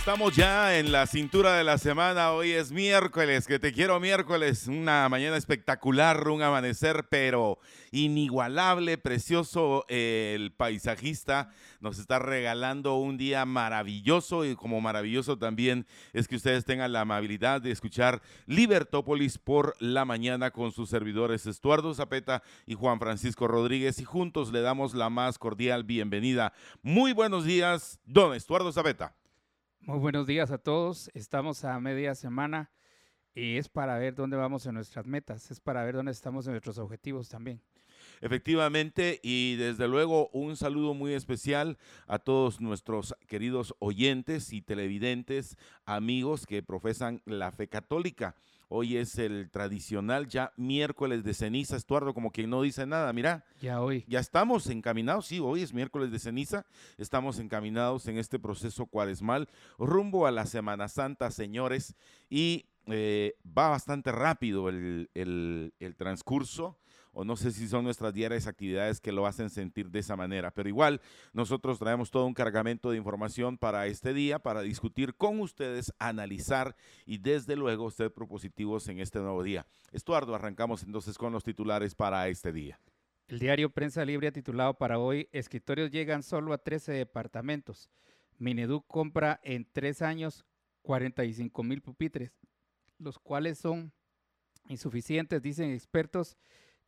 Estamos ya en la cintura de la semana. Hoy es miércoles, que te quiero miércoles. Una mañana espectacular, un amanecer, pero inigualable, precioso. El paisajista nos está regalando un día maravilloso y como maravilloso también es que ustedes tengan la amabilidad de escuchar Libertópolis por la mañana con sus servidores Estuardo Zapeta y Juan Francisco Rodríguez y juntos le damos la más cordial bienvenida. Muy buenos días, don Estuardo Zapeta. Muy buenos días a todos. Estamos a media semana y es para ver dónde vamos en nuestras metas, es para ver dónde estamos en nuestros objetivos también. Efectivamente, y desde luego un saludo muy especial a todos nuestros queridos oyentes y televidentes, amigos que profesan la fe católica. Hoy es el tradicional ya miércoles de ceniza, Estuardo, como quien no dice nada, mira. Ya hoy. Ya estamos encaminados, sí, hoy es miércoles de ceniza, estamos encaminados en este proceso cuaresmal rumbo a la Semana Santa, señores, y eh, va bastante rápido el, el, el transcurso o no sé si son nuestras diarias actividades que lo hacen sentir de esa manera, pero igual nosotros traemos todo un cargamento de información para este día, para discutir con ustedes, analizar y desde luego ser propositivos en este nuevo día. Estuardo, arrancamos entonces con los titulares para este día. El diario Prensa Libre ha titulado para hoy, escritorios llegan solo a 13 departamentos. Mineduc compra en tres años 45 mil pupitres, los cuales son insuficientes, dicen expertos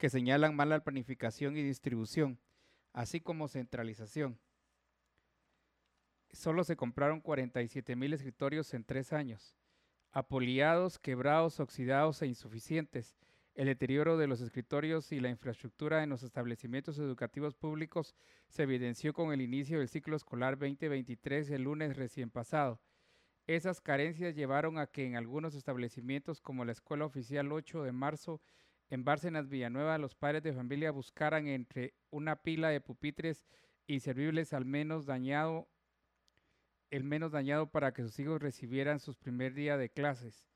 que señalan mala planificación y distribución, así como centralización. Solo se compraron 47 mil escritorios en tres años. Apoliados, quebrados, oxidados e insuficientes. El deterioro de los escritorios y la infraestructura en los establecimientos educativos públicos se evidenció con el inicio del ciclo escolar 2023 el lunes recién pasado. Esas carencias llevaron a que en algunos establecimientos como la Escuela Oficial 8 de marzo en Bárcenas Villanueva, los padres de familia buscaran entre una pila de pupitres inservibles al menos dañado, el menos dañado para que sus hijos recibieran sus primer día de clases.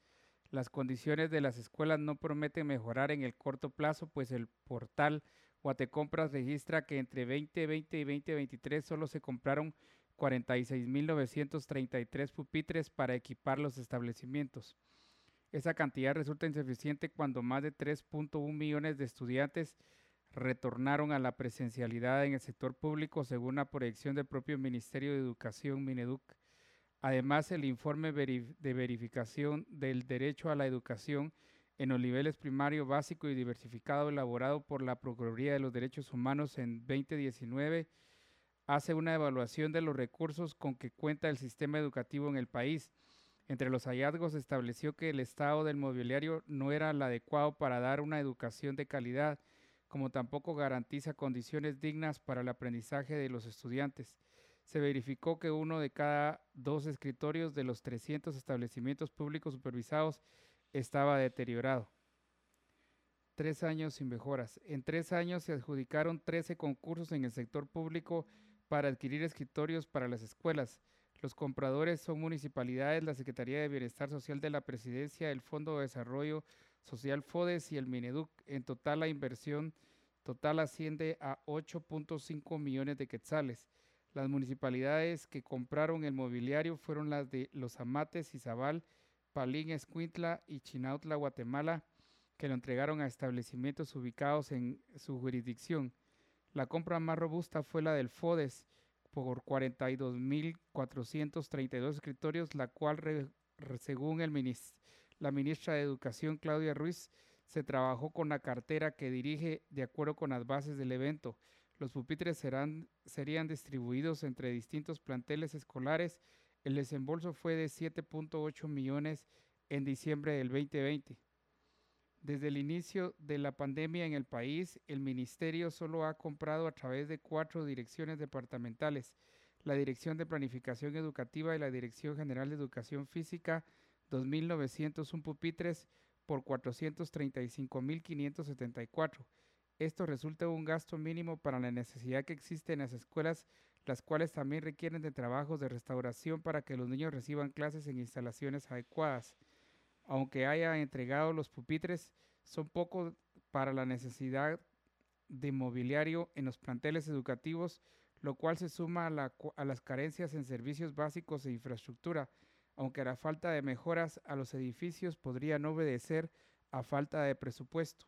Las condiciones de las escuelas no prometen mejorar en el corto plazo, pues el portal Guatecompras registra que entre 2020 y 2023 solo se compraron 46.933 pupitres para equipar los establecimientos. Esa cantidad resulta insuficiente cuando más de 3.1 millones de estudiantes retornaron a la presencialidad en el sector público según la proyección del propio Ministerio de Educación, Mineduc. Además, el informe de verificación del derecho a la educación en los niveles primario, básico y diversificado elaborado por la Procuraduría de los Derechos Humanos en 2019 hace una evaluación de los recursos con que cuenta el sistema educativo en el país entre los hallazgos estableció que el estado del mobiliario no era el adecuado para dar una educación de calidad, como tampoco garantiza condiciones dignas para el aprendizaje de los estudiantes. Se verificó que uno de cada dos escritorios de los 300 establecimientos públicos supervisados estaba deteriorado. Tres años sin mejoras. En tres años se adjudicaron 13 concursos en el sector público para adquirir escritorios para las escuelas. Los compradores son municipalidades, la Secretaría de Bienestar Social de la Presidencia, el Fondo de Desarrollo Social FODES y el Mineduc. En total, la inversión total asciende a 8.5 millones de quetzales. Las municipalidades que compraron el mobiliario fueron las de Los Amates, Izabal, Palín, Escuintla y Chinautla, Guatemala, que lo entregaron a establecimientos ubicados en su jurisdicción. La compra más robusta fue la del FODES, por 42.432 escritorios, la cual, según el la ministra de Educación, Claudia Ruiz, se trabajó con la cartera que dirige de acuerdo con las bases del evento. Los pupitres serán, serían distribuidos entre distintos planteles escolares. El desembolso fue de 7.8 millones en diciembre del 2020. Desde el inicio de la pandemia en el país, el ministerio solo ha comprado a través de cuatro direcciones departamentales, la Dirección de Planificación Educativa y la Dirección General de Educación Física, 2.901 pupitres por 435.574. Esto resulta un gasto mínimo para la necesidad que existe en las escuelas, las cuales también requieren de trabajos de restauración para que los niños reciban clases en instalaciones adecuadas. Aunque haya entregado los pupitres, son pocos para la necesidad de mobiliario en los planteles educativos, lo cual se suma a, las carencias en servicios básicos e infraestructura, aunque la falta de mejoras a los edificios podría no obedecer a falta de presupuesto.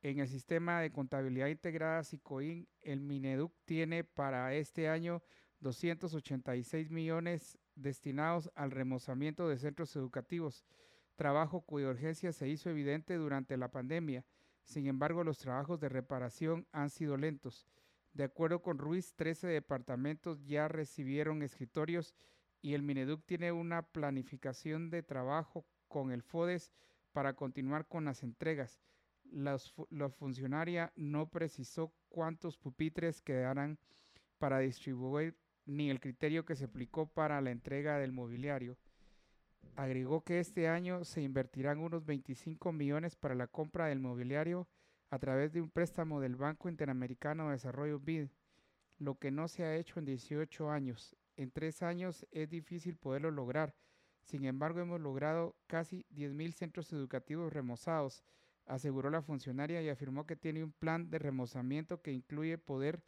En el sistema de contabilidad integrada SICOIN, el Mineduc tiene para este año 286 millones destinados al remozamiento de centros educativos, trabajo cuya urgencia se hizo evidente durante la pandemia. Sin embargo, los trabajos de reparación han sido lentos. De acuerdo con Ruiz, 13 departamentos ya recibieron escritorios y el Mineduc tiene una planificación de trabajo con el FODES para continuar con las entregas la, funcionaria no precisó cuántos pupitres quedarán para distribuir ni el criterio que se aplicó para la entrega del mobiliario. Agregó que este año se invertirán unos 25 millones para la compra del mobiliario a través de un préstamo del Banco Interamericano de Desarrollo BID, lo que no se ha hecho en 18 años. En tres años es difícil poderlo lograr. Sin embargo, hemos logrado casi 10.000 centros educativos remozados, aseguró la funcionaria y afirmó que tiene un plan de remozamiento que incluye poder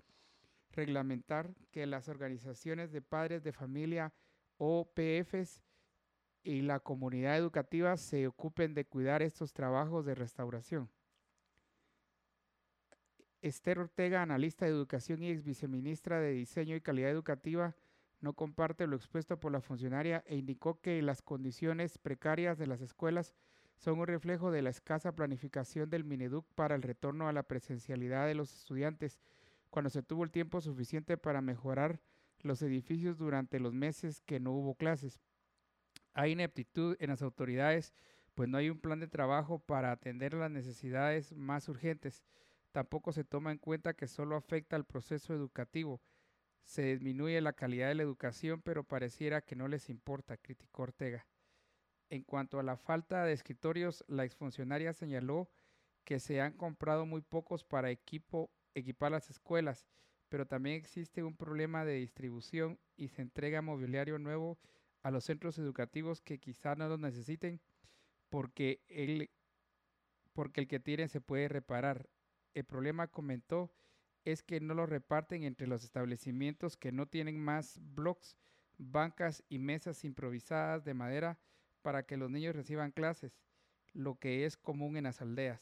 reglamentar que las organizaciones de padres de familia OPFs y la comunidad educativa se ocupen de cuidar estos trabajos de restauración. Esther Ortega, analista de educación y ex viceministra de Diseño y Calidad Educativa, no comparte lo expuesto por la funcionaria e indicó que las condiciones precarias de las escuelas son un reflejo de la escasa planificación del Mineduc para el retorno a la presencialidad de los estudiantes, cuando se tuvo el tiempo suficiente para mejorar los edificios durante los meses que no hubo clases. Hay ineptitud en las autoridades, pues no hay un plan de trabajo para atender las necesidades más urgentes. Tampoco se toma en cuenta que solo afecta al proceso educativo. Se disminuye la calidad de la educación, pero pareciera que no les importa, criticó Ortega. En cuanto a la falta de escritorios, la exfuncionaria señaló que se han comprado muy pocos para equipo, equipar las escuelas, pero también existe un problema de distribución y se entrega mobiliario nuevo a los centros educativos que quizá no lo necesiten porque el, porque el que tienen se puede reparar. El problema, comentó, es que no lo reparten entre los establecimientos que no tienen más blocks, bancas y mesas improvisadas de madera para que los niños reciban clases, lo que es común en las aldeas.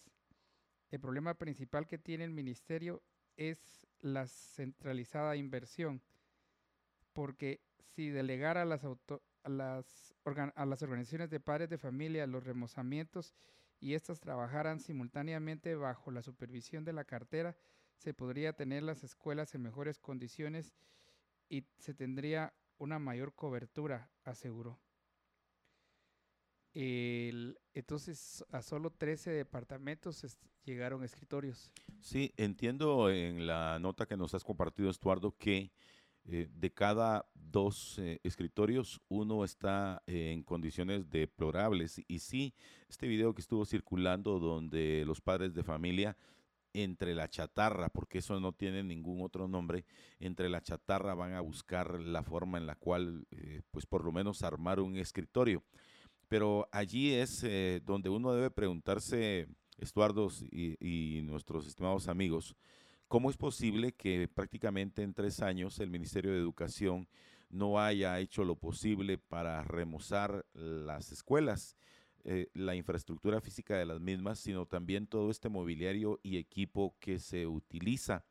El problema principal que tiene el ministerio es la centralizada inversión, porque si delegara a las, a las, a las organizaciones de padres de familia los remozamientos y éstas trabajaran simultáneamente bajo la supervisión de la cartera, se podría tener las escuelas en mejores condiciones y se tendría una mayor cobertura, aseguró entonces, a solo 13 departamentos llegaron escritorios. Sí, entiendo en la nota que nos has compartido, Estuardo, que eh, de cada dos eh, escritorios, uno está en condiciones deplorables. Y sí, este video que estuvo circulando donde los padres de familia entre la chatarra, porque eso no tiene ningún otro nombre, entre la chatarra van a buscar la forma en la cual, eh, pues por lo menos armar un escritorio. Pero allí es eh, donde uno debe preguntarse, Estuardos y, nuestros estimados amigos, ¿cómo es posible que prácticamente en tres años el Ministerio de Educación no haya hecho lo posible para remozar las escuelas, eh, la infraestructura física de las mismas, sino también todo este mobiliario y equipo que se utiliza?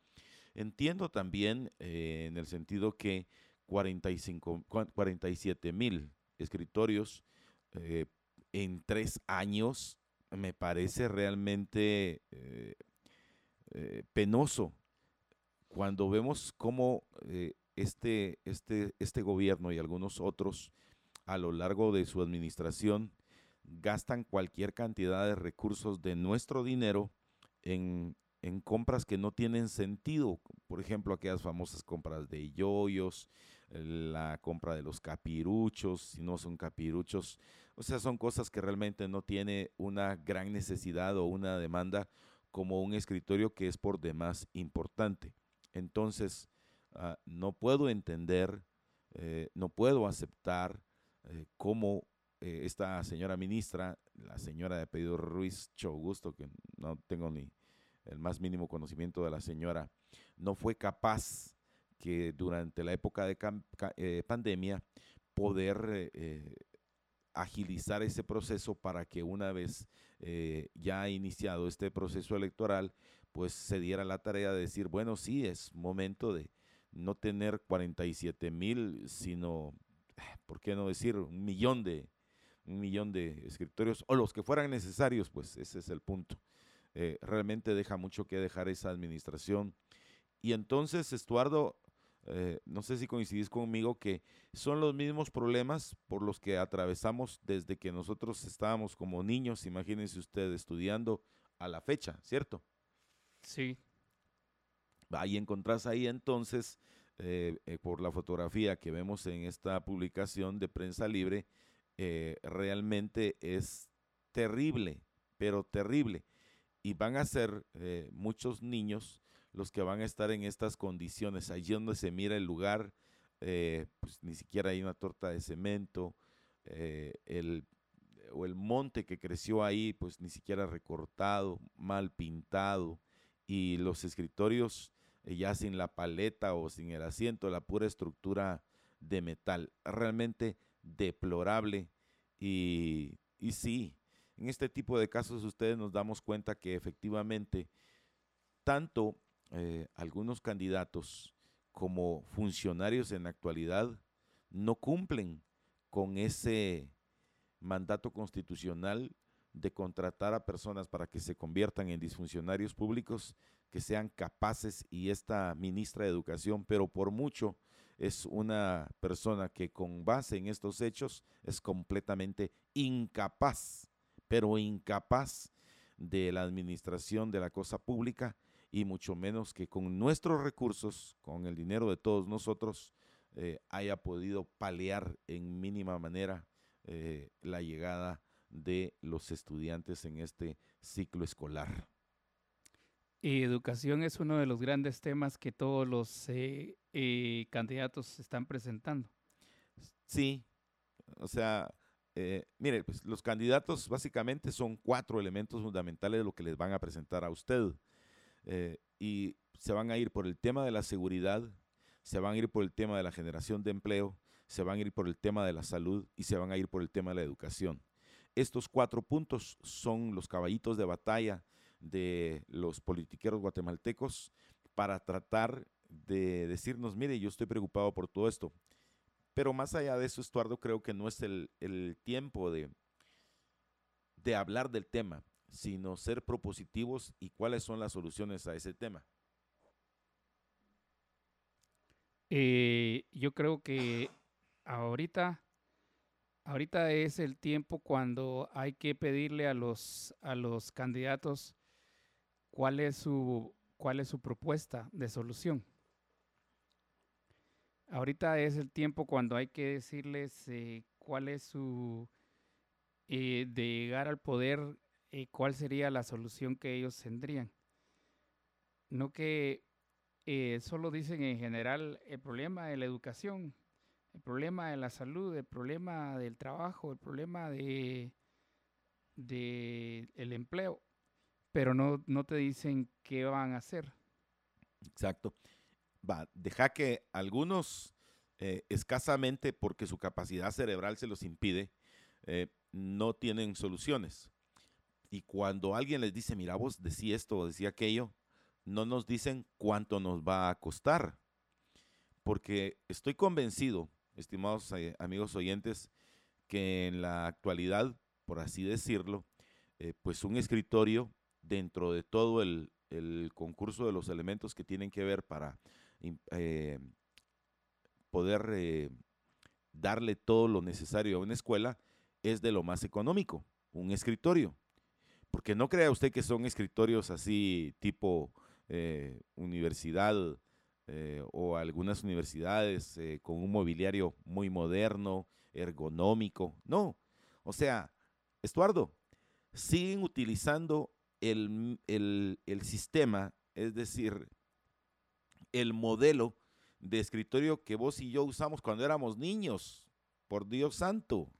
Entiendo también eh, en el sentido que 45, 47 mil escritorios eh, en tres años me parece realmente eh, eh, penoso cuando vemos cómo este, este, este gobierno y algunos otros a lo largo de su administración gastan cualquier cantidad de recursos de nuestro dinero en, en compras que no tienen sentido. Por ejemplo, aquellas famosas compras de yoyos, la compra de los capiruchos, si no son capiruchos. O sea, son cosas que realmente no tiene una gran necesidad o una demanda como un escritorio que es por demás importante. Entonces, ah, no puedo entender, eh, no puedo aceptar eh, cómo eh, esta señora ministra, la señora de apellido Ruiz Chogusto, que no tengo ni el más mínimo conocimiento de la señora, no fue capaz que durante la época de eh, pandemia poder eh, agilizar ese proceso para que una vez ya iniciado este proceso electoral, pues se diera la tarea de decir, bueno, sí, es momento de no tener 47 mil, sino, ¿por qué no decir un millón de, un millón de escritorios o los que fueran necesarios, pues ese es el punto. Eh, realmente deja mucho que dejar esa administración. Y entonces, Estuardo, eh, no sé si coincidís conmigo que son los mismos problemas por los que atravesamos desde que nosotros estábamos como niños, imagínense usted, estudiando a la fecha, ¿cierto? Sí. Ahí encontrás ahí entonces, eh, por la fotografía que vemos en esta publicación de prensa libre, eh, realmente es terrible, pero terrible. Y van a ser eh, muchos niños los que van a estar en estas condiciones. Allí donde se mira el lugar, eh, pues ni siquiera hay una torta de cemento, el, o el monte que creció ahí, pues ni siquiera recortado, mal pintado, y los escritorios ya sin la paleta o sin el asiento, la pura estructura de metal. Realmente deplorable y, y sí, en este tipo de casos ustedes nos damos cuenta que efectivamente tanto eh, algunos candidatos como funcionarios en la actualidad no cumplen con ese mandato constitucional de contratar a personas para que se conviertan en disfuncionarios públicos que sean capaces y esta ministra de Educación, pero por mucho es una persona que con base en estos hechos es completamente incapaz, pero incapaz de la administración de la cosa pública y mucho menos que con nuestros recursos, con el dinero de todos nosotros, eh, haya podido paliar en mínima manera eh, la llegada de los estudiantes en este ciclo escolar. Y educación es uno de los grandes temas que todos los eh, eh, candidatos están presentando. Sí, o sea, eh, mire, pues los candidatos básicamente son cuatro elementos fundamentales de lo que les van a presentar a usted. Y se van a ir por el tema de la seguridad, se van a ir por el tema de la generación de empleo, se van a ir por el tema de la salud y se van a ir por el tema de la educación. Estos cuatro puntos son los caballitos de batalla de los politiqueros guatemaltecos para tratar de decirnos, mire, yo estoy preocupado por todo esto. Pero más allá de eso, Estuardo, creo que no es el, tiempo de, de hablar del tema, sino ser propositivos y cuáles son las soluciones a ese tema. Eh, yo creo que ahorita, ahorita es el tiempo cuando hay que pedirle a los, a los candidatos cuál es su, cuál es su propuesta de solución. Ahorita es el tiempo cuando hay que decirles eh, cuál es su, eh, de llegar al poder, eh, cuál sería la solución que ellos tendrían. No que solo dicen en general el problema de la educación, el problema de la salud, el problema del trabajo, el problema de, el empleo pero no, no te dicen qué van a hacer. Exacto. Va, deja que algunos, eh, escasamente porque su capacidad cerebral se los impide, eh, no tienen soluciones. Y cuando alguien les dice, mira, vos decía esto o decía aquello, no nos dicen cuánto nos va a costar. Porque estoy convencido, estimados eh, amigos oyentes, que en la actualidad, por así decirlo, pues un escritorio dentro de todo el, concurso de los elementos que tienen que ver para eh, poder eh, darle todo lo necesario a una escuela, es de lo más económico, un escritorio. Porque no crea usted que son escritorios así tipo eh, universidad o algunas universidades con un mobiliario muy moderno, ergonómico. No, o sea, Estuardo, siguen utilizando el, el sistema, es decir, el modelo de escritorio que vos y yo usamos cuando éramos niños, por Dios santo.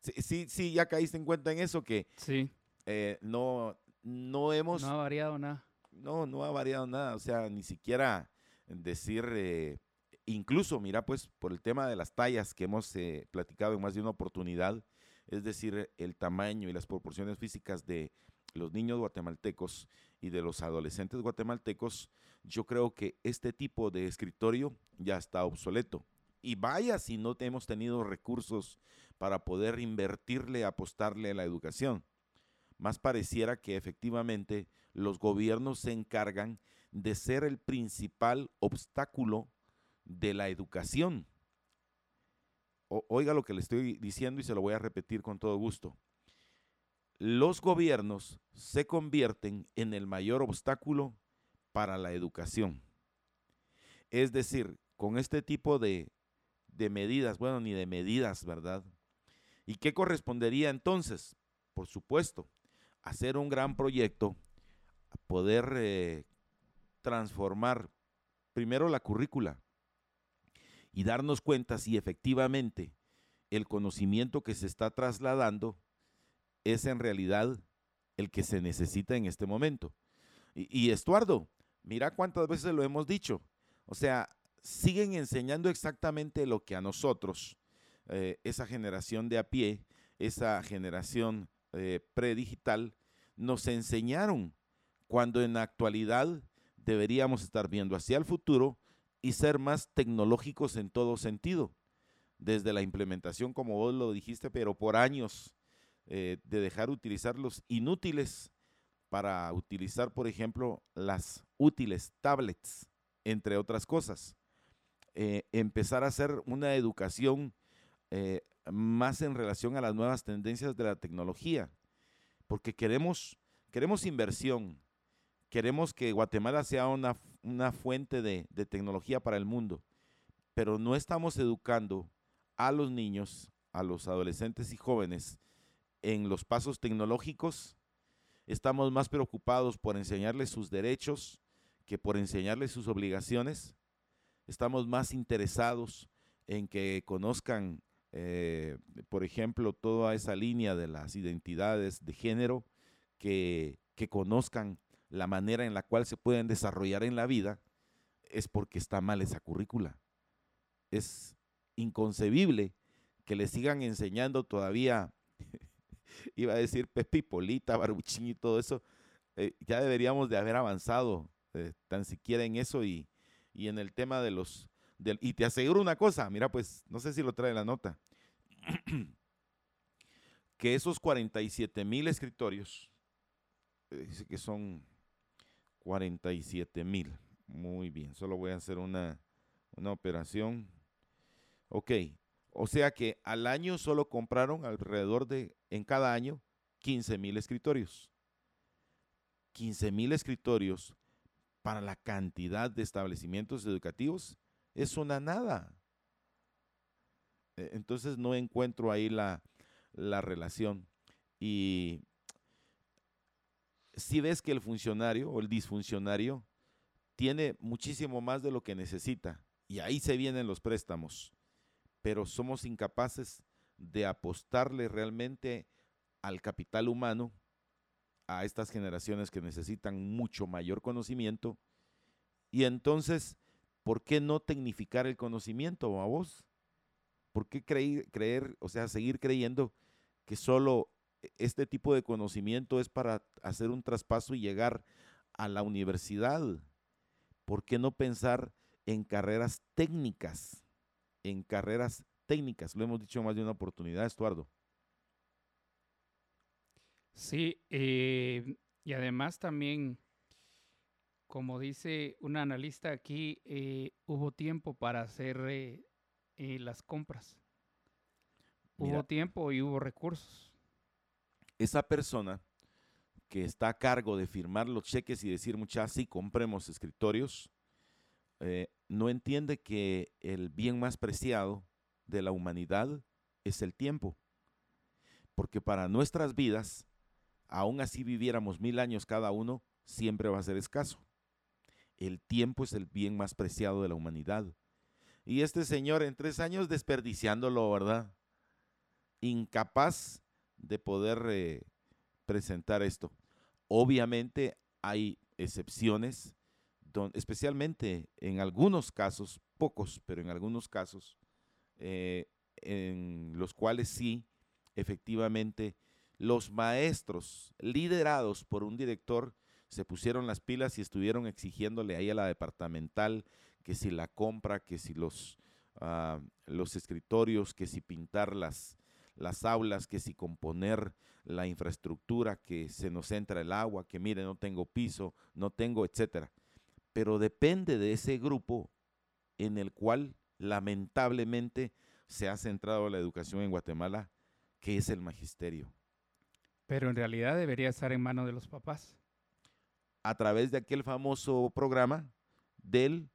Sí, sí, ya caíste en cuenta en eso que sí. Eh, no, no hemos... No ha variado nada. No, no ha variado nada. O sea, ni siquiera decir, eh, incluso, mira, pues por el tema de las tallas que hemos eh, platicado en más de una oportunidad, es decir, el tamaño y las proporciones físicas de los niños guatemaltecos y de los adolescentes guatemaltecos, yo creo que este tipo de escritorio ya está obsoleto. Y vaya si no hemos tenido recursos para poder invertirle, apostarle a la educación. Más pareciera que efectivamente los gobiernos se encargan de ser el principal obstáculo de la educación. oiga lo que le estoy diciendo y se lo voy a repetir con todo gusto. Los gobiernos se convierten en el mayor obstáculo para la educación. Es decir, con este tipo de medidas, bueno, ni de medidas, ¿verdad? ¿Y qué correspondería entonces? Por supuesto, hacer un gran proyecto, poder eh, transformar primero la currícula y darnos cuenta si efectivamente el conocimiento que se está trasladando es en realidad el que se necesita en este momento. Y, Estuardo, mira cuántas veces lo hemos dicho. O sea, siguen enseñando exactamente lo que a nosotros, eh, esa generación de a pie, esa generación eh, predigital, nos enseñaron cuando en actualidad deberíamos estar viendo hacia el futuro y ser más tecnológicos en todo sentido, desde la implementación, como vos lo dijiste, pero por años, eh, de dejar utilizar los inútiles para utilizar, por ejemplo, las útiles tablets, entre otras cosas. Eh, empezar a hacer una educación más en relación a las nuevas tendencias de la tecnología, porque queremos, queremos inversión, queremos que Guatemala sea una, una fuente de, de tecnología para el mundo, pero no estamos educando a los niños, a los adolescentes y jóvenes en los pasos tecnológicos, estamos más preocupados por enseñarles sus derechos que por enseñarles sus obligaciones. Estamos más interesados en que conozcan, eh, por ejemplo, toda esa línea de las identidades de género, que, que conozcan la manera en la cual se pueden desarrollar en la vida, es porque está mal esa currícula. Es inconcebible que le sigan enseñando todavía, iba a decir Pepe Polita, Barbuchín y todo eso, eh, ya deberíamos de haber avanzado eh, tan siquiera en eso y, y en el tema de los... y te aseguro una cosa, mira pues, no sé si lo trae la nota, que esos 47 mil escritorios, eh, dice que son 47 mil, muy bien, solo voy a hacer una, una operación. Ok, o sea que al año solo compraron alrededor de, en cada año, 15 mil escritorios. 15 mil escritorios para la cantidad de establecimientos educativos es una nada. E, entonces no encuentro ahí la, relación. Y si ves que el funcionario o el disfuncionario tiene muchísimo más de lo que necesita, y ahí se vienen los préstamos, pero somos incapaces de apostarle realmente al capital humano a estas generaciones que necesitan mucho mayor conocimiento. Y entonces, ¿por qué no tecnificar el conocimiento a vos? ¿Por qué creer, creer, o sea, seguir creyendo que solo este tipo de conocimiento es para hacer un traspaso y llegar a la universidad? ¿Por qué no pensar en carreras técnicas? En carreras técnicas. Lo hemos dicho más de una oportunidad, Estuardo. Sí, eh, y además también, como dice un analista aquí, eh, hubo tiempo para hacer eh, las compras. hubo tiempo y hubo recursos. Esa persona que está a cargo de firmar los cheques y decir, muchachos, sí, compremos escritorios, no entiende que el bien más preciado de la humanidad es el tiempo. Porque para nuestras vidas aún así viviéramos mil años cada uno, siempre va a ser escaso. El tiempo es el bien más preciado de la humanidad. Y este señor en tres años desperdiciándolo, ¿verdad? Incapaz de poder eh, presentar esto. Obviamente hay excepciones, especialmente en algunos casos, pocos, pero en algunos casos, eh, en los cuales sí, efectivamente, los maestros liderados por un director se pusieron las pilas y estuvieron exigiéndole ahí a la departamental que si la compra, que si los, ah, los escritorios, que si pintar las, las aulas, que si componer la infraestructura, que se nos entra el agua, que mire, no tengo piso, no tengo, etcétera. Pero depende de ese grupo en el cual lamentablemente se ha centrado la educación en Guatemala, que es el magisterio. Pero en realidad debería estar en manos de los papás. A través de aquel famoso programa del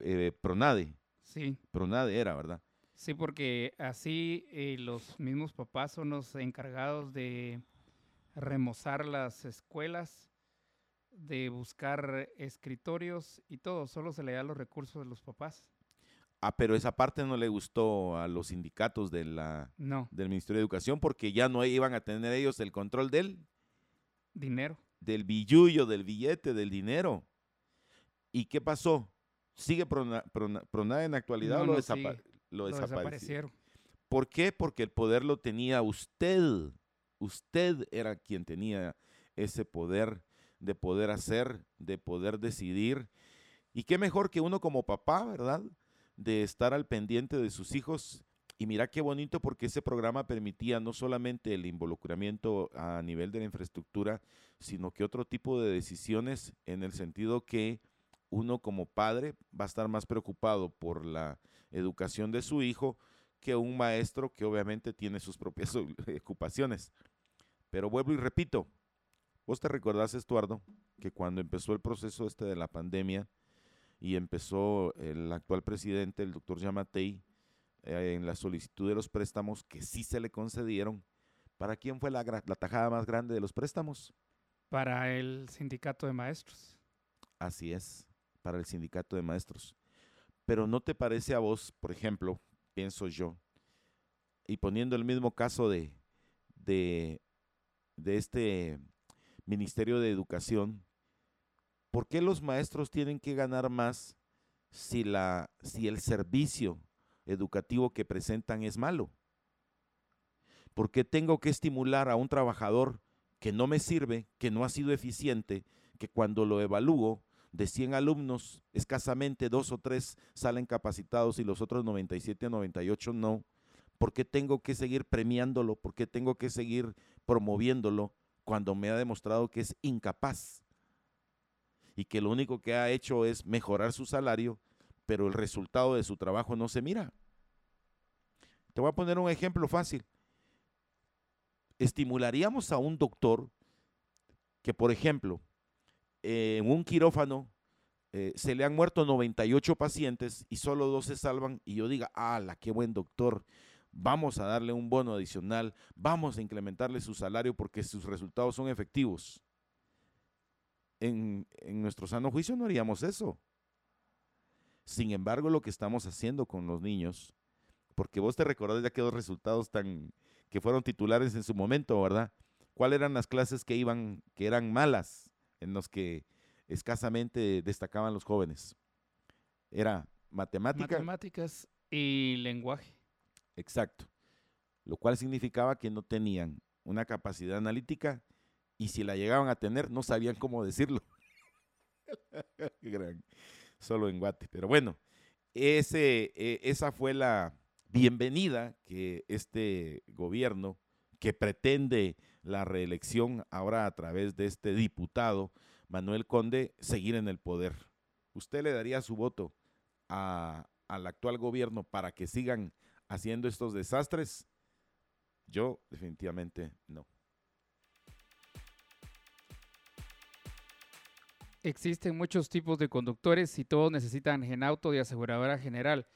eh, Pronade. Sí. Pronade era, ¿verdad? Sí, porque así eh, los mismos papás son los encargados de remozar las escuelas, de buscar escritorios y todo. Solo se le da los recursos de los papás. Ah, pero esa parte no le gustó a los sindicatos de la, del Ministerio de Educación porque ya no iban a tener ellos el control del dinero. Del billullo, del billete, del dinero. ¿Y qué pasó? ¿Sigue Pronada en actualidad o lo, lo, desaparecieron? ¿Por qué? Porque el poder lo tenía usted. Usted era quien tenía ese poder de poder hacer, de poder decidir. Y qué mejor que uno como papá, ¿verdad? de estar al pendiente de sus hijos. Y mira qué bonito porque ese programa permitía no solamente el involucramiento a nivel de la infraestructura, sino que otro tipo de decisiones en el sentido que uno como padre va a estar más preocupado por la educación de su hijo que un maestro que obviamente tiene sus propias ocupaciones. Pero vuelvo y repito, vos te recordás, Estuardo, que cuando empezó el proceso este de la pandemia, y empezó el actual presidente, el doctor Yamatei, eh, en la solicitud de los préstamos que sí se le concedieron. ¿Para quién fue la, la tajada más grande de los préstamos? Para el sindicato de maestros. Así es, para el sindicato de maestros. Pero ¿no te parece a vos, por ejemplo, pienso yo, y poniendo el mismo caso de, de, de este Ministerio de Educación, ¿Por qué los maestros tienen que ganar más si, la, si el servicio educativo que presentan es malo? ¿Por qué tengo que estimular a un trabajador que no me sirve, que no ha sido eficiente, que cuando lo evalúo de 100 alumnos, escasamente dos o tres salen capacitados y los otros 97 o 98 no? ¿Por qué tengo que seguir premiándolo? ¿Por qué tengo que seguir promoviéndolo cuando me ha demostrado que es incapaz? y que lo único que ha hecho es mejorar su salario, pero el resultado de su trabajo no se mira. Te voy a poner un ejemplo fácil. Estimularíamos a un doctor que, por ejemplo, en un quirófano eh, se le han muerto 98 pacientes y solo dos se salvan y yo diga, ¡ala, qué buen doctor! Vamos a darle un bono adicional, vamos a incrementarle su salario porque sus resultados son efectivos en, nuestro sano juicio no haríamos eso. Sin embargo, lo que estamos haciendo con los niños, porque vos te recordás de aquellos resultados tan que fueron titulares en su momento, ¿verdad? ¿Cuáles eran las clases que iban, que eran malas, en los que escasamente destacaban los jóvenes? Era matemática. Matemáticas y lenguaje. Exacto. Lo cual significaba que no tenían una capacidad analítica y si la llegaban a tener no sabían cómo decirlo. Solo en Guate. Pero bueno, ese, e, esa fue la bienvenida que este gobierno, que pretende la reelección ahora a través de este diputado, Manuel Conde, seguir en el poder. ¿Usted le daría su voto al actual gobierno para que sigan haciendo estos desastres? Yo definitivamente no. Existen muchos tipos de conductores y todos necesitan Genauto de aseguradora general.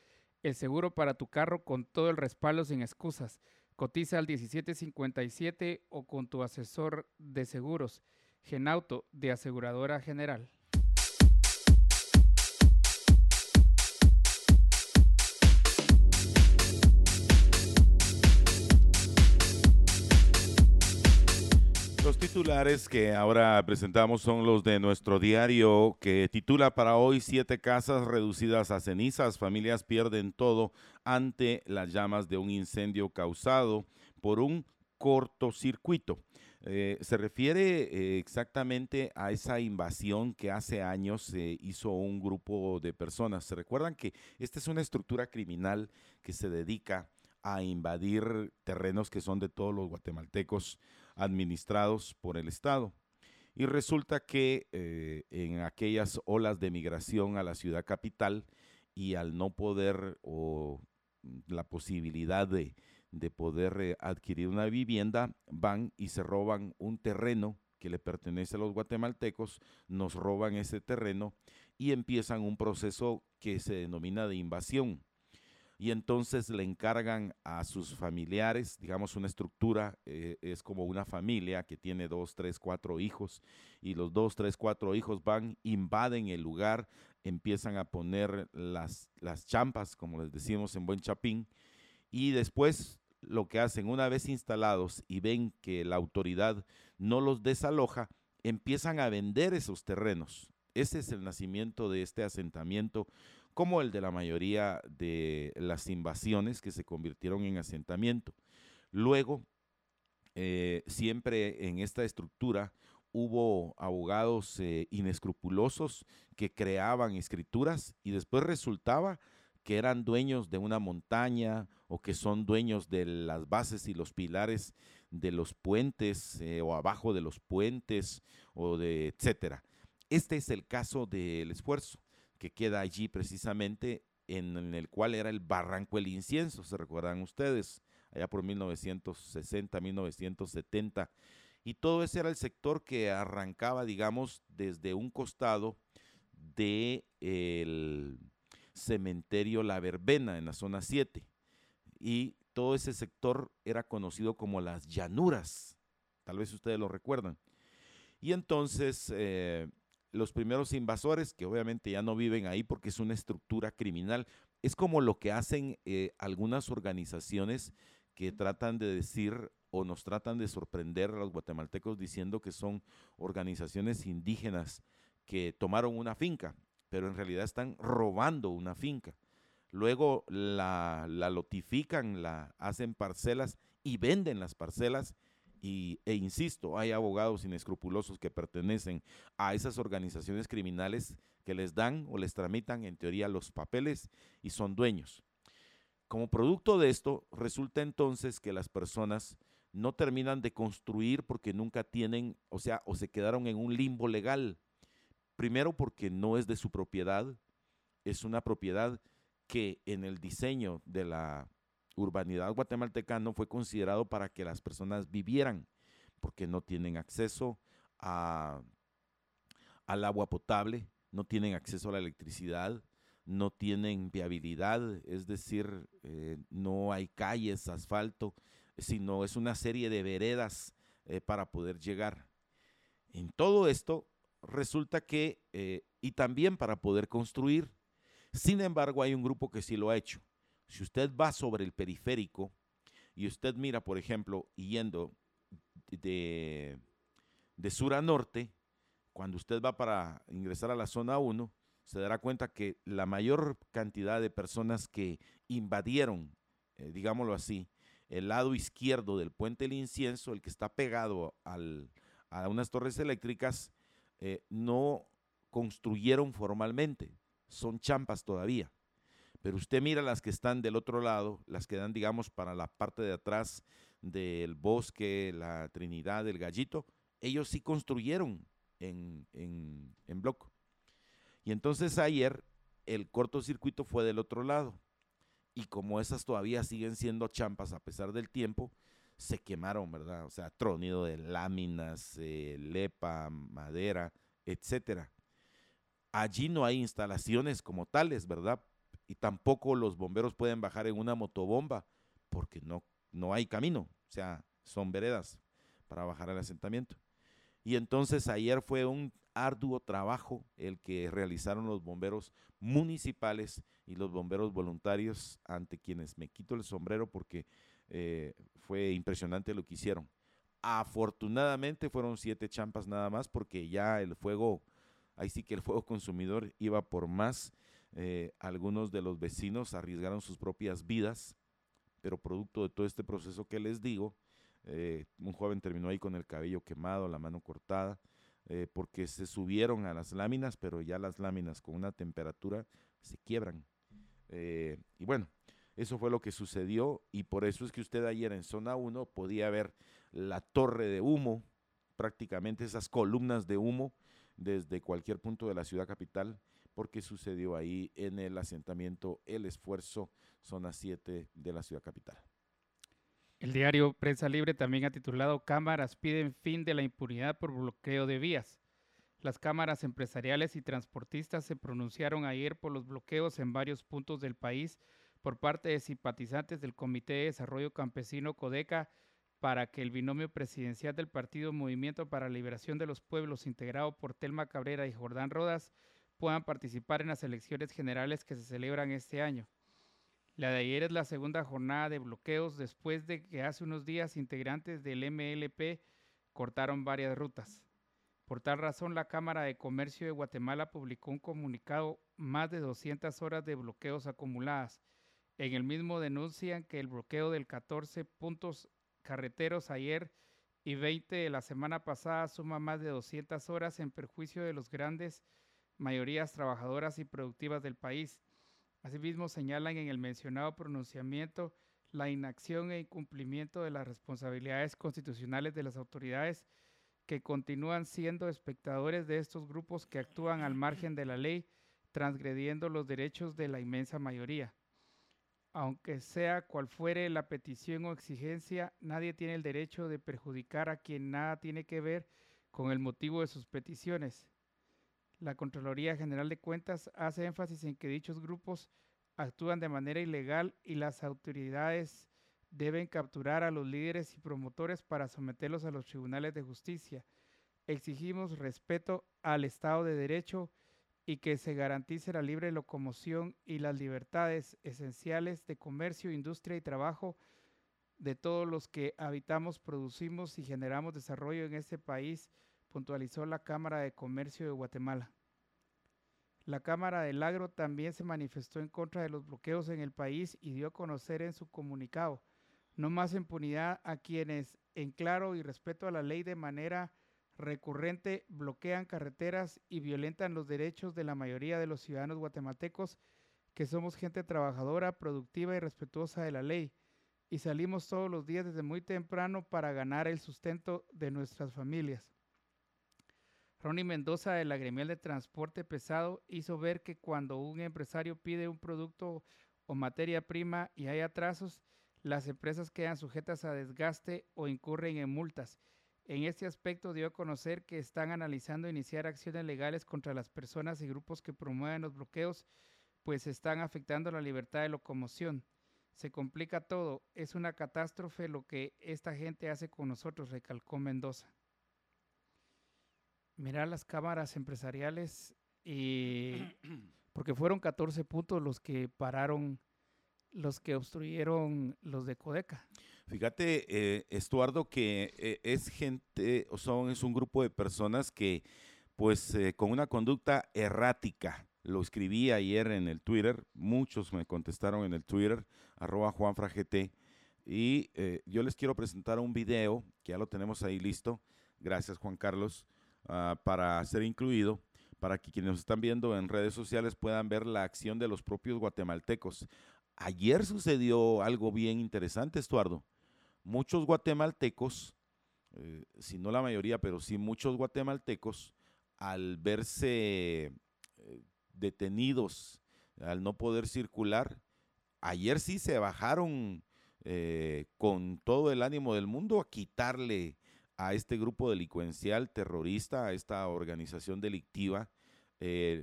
El seguro para tu carro con todo el respaldo sin excusas. Cotiza al 1757 o con tu asesor de seguros, Genauto, de Aseguradora General. Los titulares que ahora presentamos son los de nuestro diario que titula para hoy siete casas reducidas a cenizas, familias pierden todo ante las llamas de un incendio causado por un cortocircuito. Eh, se refiere eh, exactamente a esa invasión que hace años se hizo un grupo de personas. Se recuerdan que esta es una estructura criminal que se dedica a invadir terrenos que son de todos los guatemaltecos administrados por el Estado. Y resulta que eh, en aquellas olas de migración a la ciudad capital y al no poder o la posibilidad de, poder eh, adquirir una vivienda, van y se roban un terreno que le pertenece a los guatemaltecos, nos roban ese terreno y empiezan un proceso que se denomina de invasión y entonces le encargan a sus familiares, digamos una estructura, eh, es como una familia que tiene dos, tres, cuatro hijos y los dos, tres, cuatro hijos van, invaden el lugar, empiezan a poner las, las champas, como les decimos en buen chapín, y después lo que hacen una vez instalados y ven que la autoridad no los desaloja, empiezan a vender esos terrenos. Ese es el nacimiento de este asentamiento como el de la mayoría de las invasiones que se convirtieron en asentamiento. Luego, eh, siempre en esta estructura hubo abogados eh, inescrupulosos que creaban escrituras y después resultaba que eran dueños de una montaña o que son dueños de las bases y los pilares de los puentes eh, o abajo de los puentes o de etcétera. Este es el caso del esfuerzo que queda allí precisamente en, el cual era el Barranco El Incienso, se recuerdan ustedes, allá por 1960, 1970. Y todo ese era el sector que arrancaba, digamos, desde un costado del el cementerio La Verbena en la zona 7. Y todo ese sector era conocido como las llanuras. Tal vez ustedes lo recuerdan. Y entonces eh, los primeros invasores, que obviamente ya no viven ahí porque es una estructura criminal. Es como lo que hacen eh, algunas organizaciones que tratan de decir o nos tratan de sorprender a los guatemaltecos diciendo que son organizaciones indígenas que tomaron una finca, pero en realidad están robando una finca. Luego la, la lotifican, la hacen parcelas y venden las parcelas y, e insisto, hay abogados inescrupulosos que pertenecen a esas organizaciones criminales que les dan o les tramitan en teoría los papeles y son dueños. Como producto de esto, resulta entonces que las personas no terminan de construir porque nunca tienen, o sea, o se quedaron en un limbo legal. Primero porque no es de su propiedad, es una propiedad que en el diseño de la urbanidad guatemalteca no fue considerado para que las personas vivieran, porque no tienen acceso a, al agua potable, no tienen acceso a la electricidad, no tienen viabilidad, es decir, eh, no hay calles, asfalto, sino es una serie de veredas eh, para poder llegar. En todo esto resulta que, eh, y también para poder construir, sin embargo hay un grupo que sí lo ha hecho, si usted va sobre el periférico y usted mira, por ejemplo, yendo de, sur a norte, cuando usted va para ingresar a la zona 1, se dará cuenta que la mayor cantidad de personas que invadieron, eh, digámoslo así, el lado izquierdo del puente del incienso, el que está pegado a unas torres eléctricas, eh, no construyeron formalmente, son champas todavía. Pero usted mira las que están del otro lado, las que dan, digamos, para la parte de atrás del bosque, la Trinidad, el Gallito, ellos sí construyeron en, en, en bloque. Y entonces ayer el cortocircuito fue del otro lado. Y como esas todavía siguen siendo champas a pesar del tiempo, se quemaron, ¿verdad? O sea, tronido de láminas, eh, lepa, madera, etcétera. Allí no hay instalaciones como tales, ¿verdad? Y tampoco los bomberos pueden bajar en una motobomba porque no, no hay camino, o sea, son veredas para bajar al asentamiento. Y entonces ayer fue un arduo trabajo el que realizaron los bomberos municipales y los bomberos voluntarios ante quienes me quito el sombrero porque eh, fue impresionante lo que hicieron. Afortunadamente fueron siete champas nada más porque ya el fuego, ahí sí que el fuego consumidor iba por más. Eh, algunos de los vecinos arriesgaron sus propias vidas, pero producto de todo este proceso que les digo, eh, un joven terminó ahí con el cabello quemado, la mano cortada, eh, porque se subieron a las láminas, pero ya las láminas con una temperatura se quiebran. y bueno, eso fue lo que sucedió y por eso es que usted ayer en zona 1 podía ver la torre de humo, prácticamente esas columnas de humo desde cualquier punto de la ciudad capital, porque sucedió ahí en el asentamiento El Esfuerzo, zona 7 de la ciudad capital. El diario Prensa Libre también ha titulado Cámaras piden fin de la impunidad por bloqueo de vías. Las cámaras empresariales y transportistas se pronunciaron ayer por los bloqueos en varios puntos del país por parte de simpatizantes del Comité de Desarrollo Campesino Codeca para que el binomio presidencial del Partido Movimiento para la Liberación de los Pueblos, integrado por Telma Cabrera y Jordán Rodas, puedan participar en las elecciones generales que se celebran este año. La de ayer es la segunda jornada de bloqueos después de que hace unos días integrantes del MLP cortaron varias rutas. Por tal razón, la Cámara de Comercio de Guatemala publicó un comunicado más de 200 horas de bloqueos acumuladas. En el mismo denuncian que el bloqueo del 14 puntos carreteros ayer y 20 de la semana pasada suma más de 200 horas en perjuicio de los grandes mayorías trabajadoras y productivas del país. Asimismo, señalan en el mencionado pronunciamiento la inacción e incumplimiento de las responsabilidades constitucionales de las autoridades que continúan siendo espectadores de estos grupos que actúan al margen de la ley, transgrediendo los derechos de la inmensa mayoría. Aunque sea cual fuere la petición o exigencia, nadie tiene el derecho de perjudicar a quien nada tiene que ver con el motivo de sus peticiones. La Contraloría General de Cuentas hace énfasis en que dichos grupos actúan de manera ilegal y las autoridades deben capturar a los líderes y promotores para someterlos a los tribunales de justicia. Exigimos respeto al Estado de Derecho y que se garantice la libre locomoción y las libertades esenciales de comercio, industria y trabajo de todos los que habitamos, producimos y generamos desarrollo en este país, puntualizó la Cámara de Comercio de Guatemala. La Cámara del Agro también se manifestó en contra de los bloqueos en el país y dio a conocer en su comunicado no más impunidad a quienes, en claro y respeto a la ley de manera recurrente bloquean carreteras y violentan los derechos de la mayoría de los ciudadanos guatemaltecos, que somos gente trabajadora, productiva y respetuosa de la ley, y salimos todos los días desde muy temprano para ganar el sustento de nuestras familias. Ronnie Mendoza de la de Transporte Pesado hizo ver que cuando un empresario pide un producto o materia prima y hay atrasos, las empresas quedan sujetas a desgaste o incurren en multas en este aspecto dio a conocer que están analizando iniciar acciones legales contra las personas y grupos que promueven los bloqueos, pues están afectando la libertad de locomoción. Se complica todo, es una catástrofe lo que esta gente hace con nosotros, recalcó Mendoza. Mirar las cámaras empresariales y porque fueron 14 puntos los que pararon, los que obstruyeron los de Codeca. Fíjate, eh, Estuardo, que eh, es gente, o son, es un grupo de personas que, pues, eh, con una conducta errática, lo escribí ayer en el Twitter, muchos me contestaron en el Twitter, arroba juanfragt, y yo les quiero presentar un video, que ya lo tenemos ahí listo, gracias Juan Carlos, ah, para ser incluido, para que quienes nos están viendo en redes sociales puedan ver la acción de los propios guatemaltecos. Ayer sucedió algo bien interesante, Estuardo muchos guatemaltecos, eh, si no la mayoría, pero sí muchos guatemaltecos, al verse eh, detenidos, al no poder circular, ayer sí se bajaron eh, con todo el ánimo del mundo a quitarle a este grupo delincuencial terrorista, a esta organización delictiva,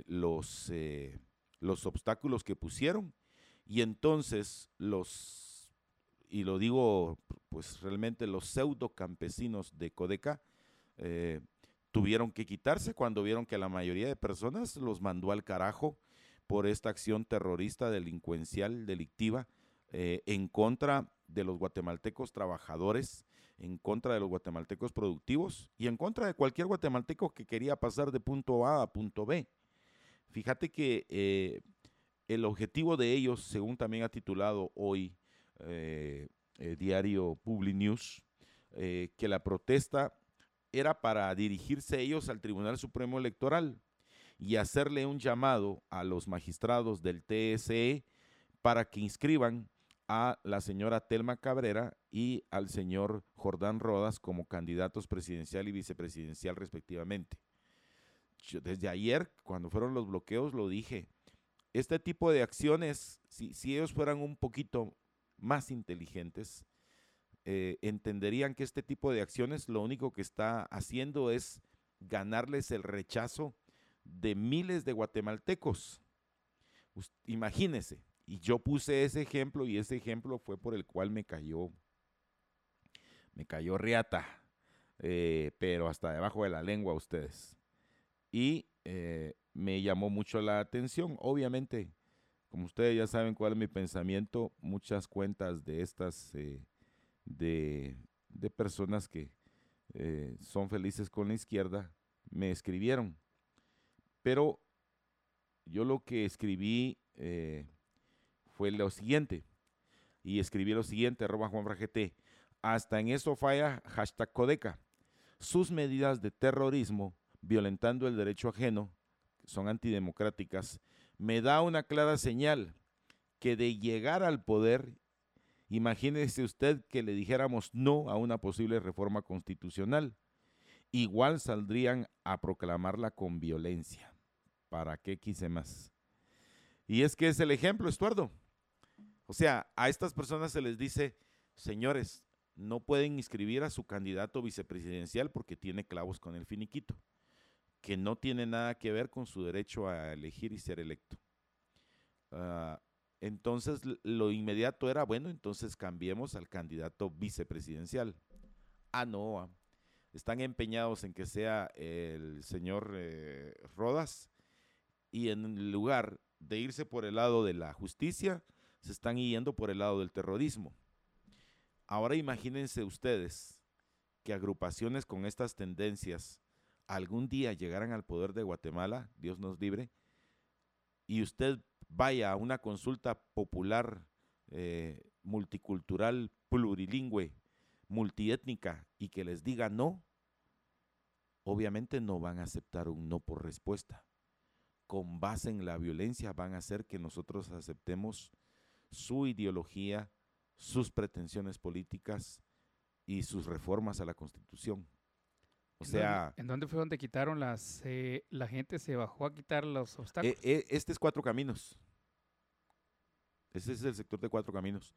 los, los obstáculos que pusieron. Y entonces los y lo digo pues realmente los pseudo campesinos de Codeca, eh, tuvieron que quitarse cuando vieron que la mayoría de personas los mandó al carajo por esta acción terrorista, delincuencial, delictiva, eh, en contra de los guatemaltecos trabajadores, en contra de los guatemaltecos productivos y en contra de cualquier guatemalteco que quería pasar de punto A a punto B. Fíjate que eh, el objetivo de ellos, según también ha titulado hoy eh, el diario Publi News, eh, que la protesta era para dirigirse ellos al Tribunal Supremo Electoral y hacerle un llamado a los magistrados del TSE para que inscriban a la señora Telma Cabrera y al señor Jordán Rodas como candidatos presidencial y vicepresidencial respectivamente. desde ayer, cuando fueron los bloqueos, lo dije. Este tipo de acciones, si, si ellos fueran un poquito más inteligentes, eh, entenderían que este tipo de acciones lo único que está haciendo es ganarles el rechazo de miles de guatemaltecos. imagínese, y yo puse ese ejemplo y ese ejemplo fue por el cual me cayó, me cayó riata, eh, pero hasta debajo de la lengua ustedes. Y eh, me llamó mucho la atención, obviamente, como ustedes ya saben cuál es mi pensamiento, muchas cuentas de estas, eh, de, de, personas que son felices con la izquierda, me escribieron. Pero yo lo que escribí fue lo siguiente. Y escribí lo siguiente, arroba Juan Hasta en eso falla hashtag Codeca. Sus medidas de terrorismo, violentando el derecho ajeno, son antidemocráticas, me da una clara señal que de llegar al poder, imagínese usted que le dijéramos no a una posible reforma constitucional. Igual saldrían a proclamarla con violencia. ¿Para qué quise más? Y es que es el ejemplo, Estuardo. O sea, a estas personas se les dice, señores, no pueden inscribir a su candidato vicepresidencial porque tiene clavos con el finiquito, que no tiene nada que ver con su derecho a elegir y ser electo. Ah, entonces, lo inmediato era, bueno, entonces cambiemos al candidato vicepresidencial. Ah, no, ah, están empeñados en que sea el señor eh, Rodas y en lugar de irse por el lado de la justicia, se están yendo por el lado del terrorismo. Ahora imagínense ustedes que agrupaciones con estas tendencias algún día llegaran al poder de Guatemala, Dios nos libre, y usted vaya a una consulta popular, eh, multicultural, plurilingüe, multiétnica, y que les diga no, obviamente no van a aceptar un no por respuesta. Con base en la violencia van a hacer que nosotros aceptemos su ideología, sus pretensiones políticas y sus reformas a la Constitución. O sea... ¿En dónde fue donde quitaron las... Eh, la gente se bajó a quitar los obstáculos? Eh, eh, este es Cuatro Caminos. Ese es el sector de Cuatro Caminos.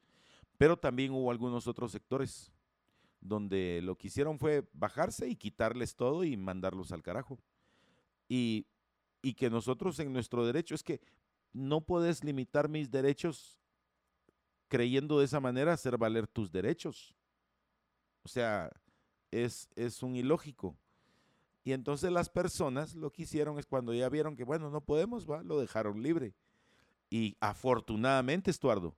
Pero también hubo algunos otros sectores donde lo que hicieron fue bajarse y quitarles todo y mandarlos al carajo. Y, y que nosotros en nuestro derecho, es que no puedes limitar mis derechos creyendo de esa manera hacer valer tus derechos. O sea, es, es un ilógico. Y entonces las personas lo que hicieron es cuando ya vieron que, bueno, no podemos, ¿va? lo dejaron libre. Y afortunadamente, Estuardo,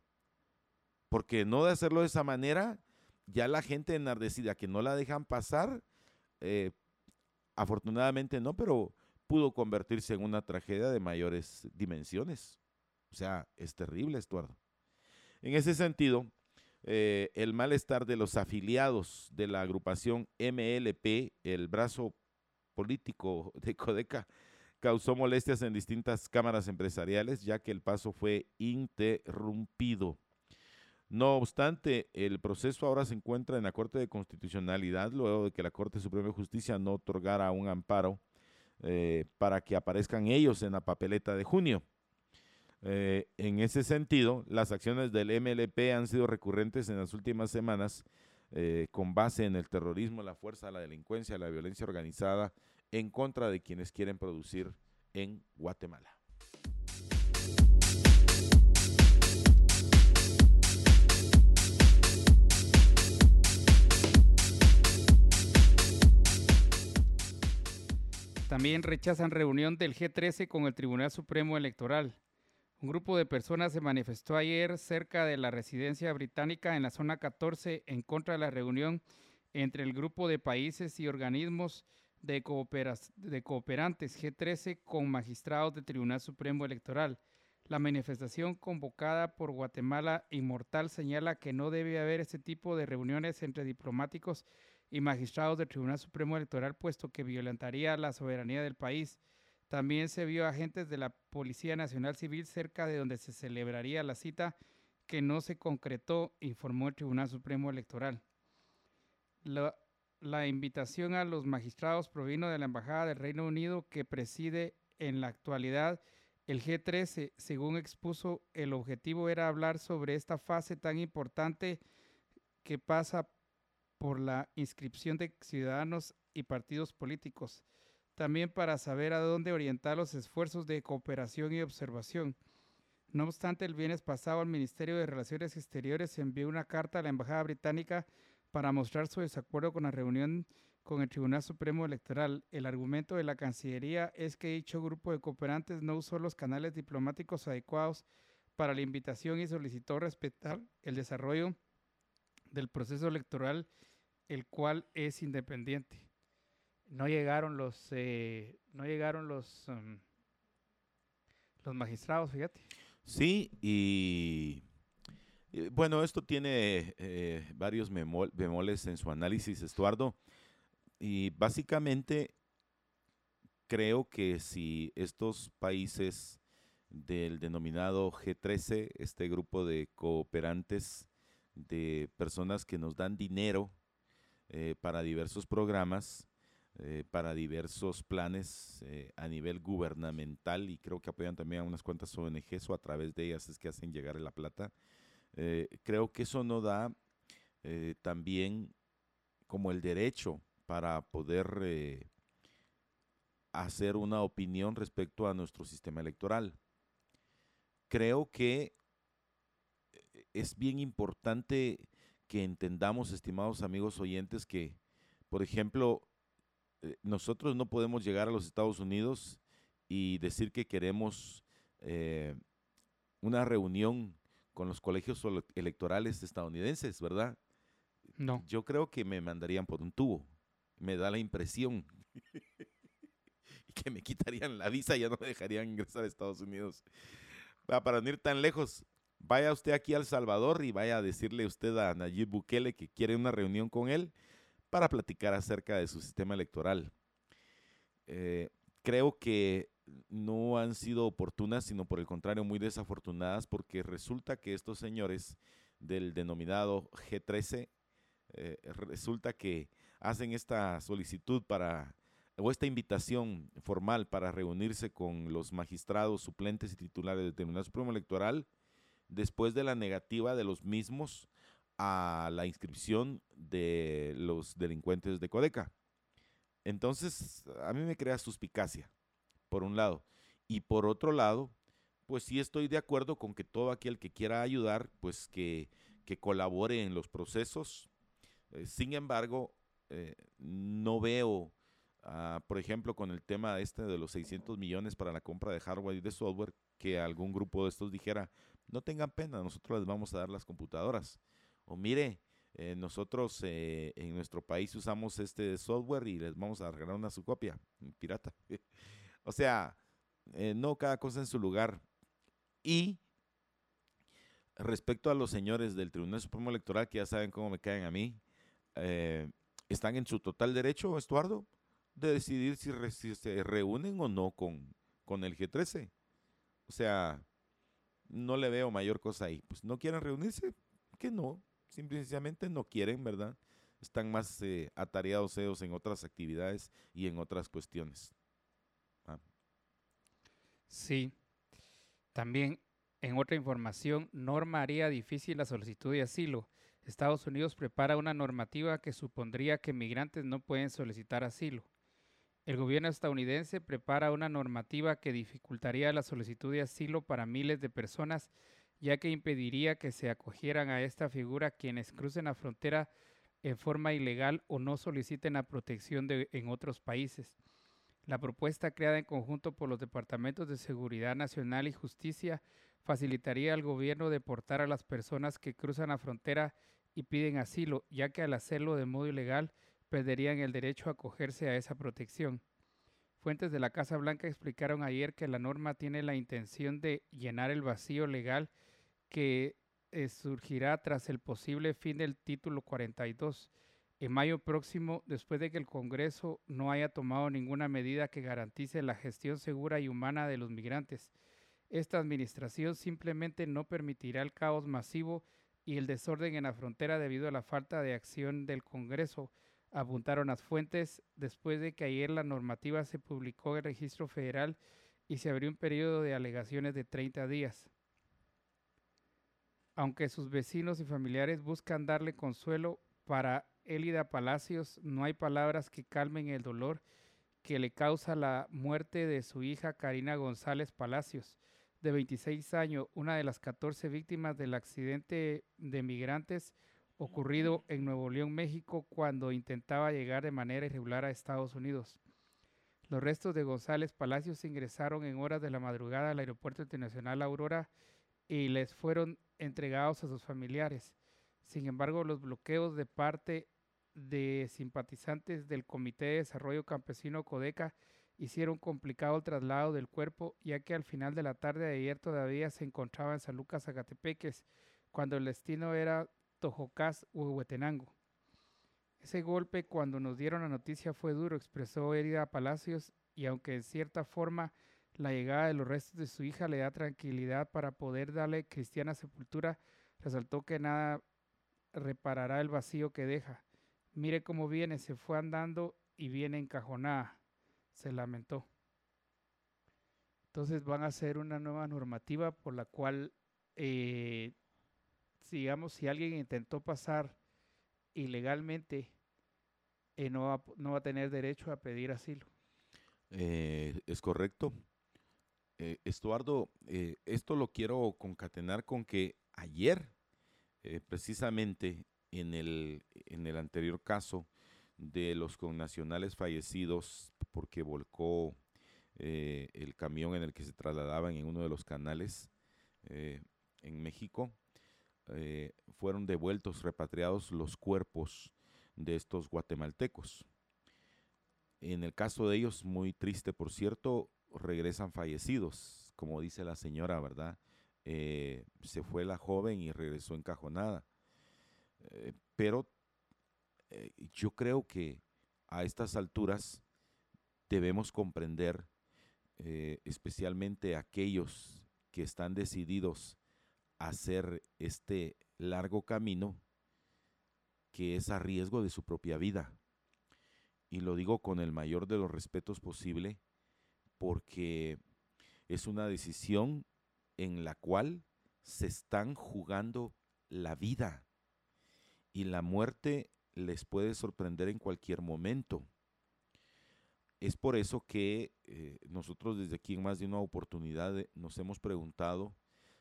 porque no de hacerlo de esa manera, ya la gente enardecida que no la dejan pasar, eh, afortunadamente no, pero pudo convertirse en una tragedia de mayores dimensiones. O sea, es terrible, Estuardo. En ese sentido, eh, el malestar de los afiliados de la agrupación MLP, el brazo político de Codeca, causó molestias en distintas cámaras empresariales, ya que el paso fue interrumpido. No obstante, el proceso ahora se encuentra en la Corte de Constitucionalidad, luego de que la Corte Suprema de Justicia no otorgara un amparo eh, para que aparezcan ellos en la papeleta de junio. Eh, en ese sentido, las acciones del MLP han sido recurrentes en las últimas semanas eh, con base en el terrorismo, la fuerza, la delincuencia, la violencia organizada en contra de quienes quieren producir en Guatemala. También rechazan reunión del G13 con el Tribunal Supremo Electoral. Un grupo de personas se manifestó ayer cerca de la residencia británica en la zona 14 en contra de la reunión entre el grupo de países y organismos de, cooperantes G13 con magistrados del Tribunal Supremo Electoral. La manifestación convocada por Guatemala Inmortal señala que no debe haber este tipo de reuniones entre diplomáticos y magistrados del Tribunal Supremo Electoral, puesto que violentaría la soberanía del país. También se vio agentes de la Policía Nacional Civil cerca de donde se celebraría la cita que no se concretó, informó el Tribunal Supremo Electoral. La, invitación a los magistrados provino de la Embajada del Reino Unido que preside en la actualidad el G13. Según expuso, el objetivo era hablar sobre esta fase tan importante que pasa por la inscripción de ciudadanos y partidos políticos también para saber a dónde orientar los esfuerzos de cooperación y observación. No obstante, el viernes pasado el Ministerio de Relaciones Exteriores envió una carta a la Embajada Británica para mostrar su desacuerdo con la reunión con el Tribunal Supremo Electoral. El argumento de la Cancillería es que dicho grupo de cooperantes no usó los canales diplomáticos adecuados para la invitación y solicitó respetar el desarrollo del proceso electoral, el cual es independiente no llegaron los eh, no llegaron los um, los magistrados, fíjate. Sí, y, bueno, esto tiene eh, varios bemoles en su análisis, Estuardo, y básicamente creo que si estos países del denominado G13, este grupo de cooperantes, de personas que nos dan dinero eh, para diversos programas, eh, para diversos planes eh, a nivel gubernamental y creo que apoyan también a unas cuantas ONGs o a través de ellas es que hacen llegar la plata. Eh, creo que eso no da también como el derecho para poder hacer una opinión respecto a nuestro sistema electoral. Creo que es bien importante que entendamos, estimados amigos oyentes, que, por ejemplo, eh, nosotros no podemos llegar a los Estados Unidos y decir que queremos eh, una reunión con los colegios electorales estadounidenses, ¿verdad? No. Yo creo que me mandarían por un tubo. Me da la impresión. que me quitarían la visa y ya no me dejarían ingresar a Estados Unidos. para no ir tan lejos, vaya usted aquí a El Salvador y vaya a decirle usted a Nayib Bukele que quiere una reunión con él para platicar acerca de su sistema electoral. Eh, creo que no han sido oportunas, sino por el contrario muy desafortunadas, porque resulta que estos señores del denominado G13, eh, resulta que hacen esta solicitud para, o esta invitación formal para reunirse con los magistrados suplentes y titulares del Tribunal Supremo Electoral, después de la negativa de los mismos a la inscripción de los delincuentes de Codeca. Entonces, a mí me crea suspicacia, por un lado. Y por otro lado, pues sí estoy de acuerdo con que todo aquel que quiera ayudar, pues que, colabore en los procesos. Eh, sin embargo, eh, no veo, ah, por ejemplo, con el tema este de los 600 millones para la compra de hardware y de software, que algún grupo de estos dijera, no tengan pena, nosotros les vamos a dar las computadoras o mire, eh, nosotros eh, en nuestro país usamos este software y les vamos a regalar una su copia, pirata. o sea, eh, no cada cosa en su lugar. Y respecto a los señores del Tribunal Supremo Electoral, que ya saben cómo me caen a mí, están en su total derecho, Estuardo, de decidir si, se reúnen o no con, con el G13. O sea, no le veo mayor cosa ahí. Pues no quieren reunirse, que no, simplemente no quieren, ¿verdad? Están más eh, atareados ellos en otras actividades y en otras cuestiones. Ah. Sí. También, en otra información, norma haría difícil la solicitud de asilo. Estados Unidos prepara una normativa que supondría que migrantes no pueden solicitar asilo. El gobierno estadounidense prepara una normativa que dificultaría la solicitud de asilo para miles de personas ya que impediría que se acogieran a esta figura quienes crucen la frontera en forma ilegal o no soliciten la protección en otros países. La propuesta creada en conjunto por los departamentos de Seguridad Nacional y Justicia facilitaría al gobierno deportar a las personas que cruzan la frontera y piden asilo, ya que al hacerlo de modo ilegal perderían el derecho a acogerse a esa protección. Fuentes de la Casa Blanca explicaron ayer que la norma tiene la intención de llenar el vacío legal que eh, surgirá tras el posible fin del título 42 en mayo próximo, después de que el Congreso no haya tomado ninguna medida que garantice la gestión segura y humana de los migrantes. Esta administración simplemente no permitirá el caos masivo y el desorden en la frontera debido a la falta de acción del Congreso, apuntaron las fuentes después de que ayer la normativa se publicó en el registro federal y se abrió un periodo de alegaciones de 30 días. Aunque sus vecinos y familiares buscan darle consuelo, para Elida Palacios no hay palabras que calmen el dolor que le causa la muerte de su hija Karina González Palacios, de 26 años, una de las 14 víctimas del accidente de migrantes ocurrido en Nuevo León, México, cuando intentaba llegar de manera irregular a Estados Unidos. Los restos de González Palacios ingresaron en horas de la madrugada al Aeropuerto Internacional Aurora y les fueron entregados a sus familiares. Sin embargo, los bloqueos de parte de simpatizantes del Comité de Desarrollo Campesino Codeca hicieron complicado el traslado del cuerpo, ya que al final de la tarde de ayer todavía se encontraba en San Lucas, Zacatepeques, cuando el destino era Tojocás u Huetenango. Ese golpe cuando nos dieron la noticia fue duro, expresó Herida Palacios, y aunque en cierta forma la llegada de los restos de su hija le da tranquilidad para poder darle cristiana sepultura, resaltó que nada reparará el vacío que deja. Mire cómo viene, se fue andando y viene encajonada, se lamentó. Entonces van a hacer una nueva normativa por la cual eh, digamos, si alguien intentó pasar ilegalmente, eh, no, va, no, va, a tener derecho a pedir asilo. Eh, es correcto. Eh, Estuardo, eh, esto lo quiero concatenar con que ayer, eh, precisamente en el, en el anterior caso de los connacionales fallecidos porque volcó el camión en el que se trasladaban en uno de los canales en México, fueron devueltos, repatriados los cuerpos de estos guatemaltecos. En el caso de ellos, muy triste por cierto, regresan fallecidos, como dice la señora, ¿verdad? Eh, se fue la joven y regresó encajonada. Eh, pero yo creo que a estas alturas debemos comprender, especialmente aquellos que están decididos hacer este largo camino que es a riesgo de su propia vida. Y lo digo con el mayor de los respetos posible porque es una decisión en la cual se están jugando la vida y la muerte les puede sorprender en cualquier momento. Es por eso que eh, nosotros desde aquí en más de una oportunidad eh, nos hemos preguntado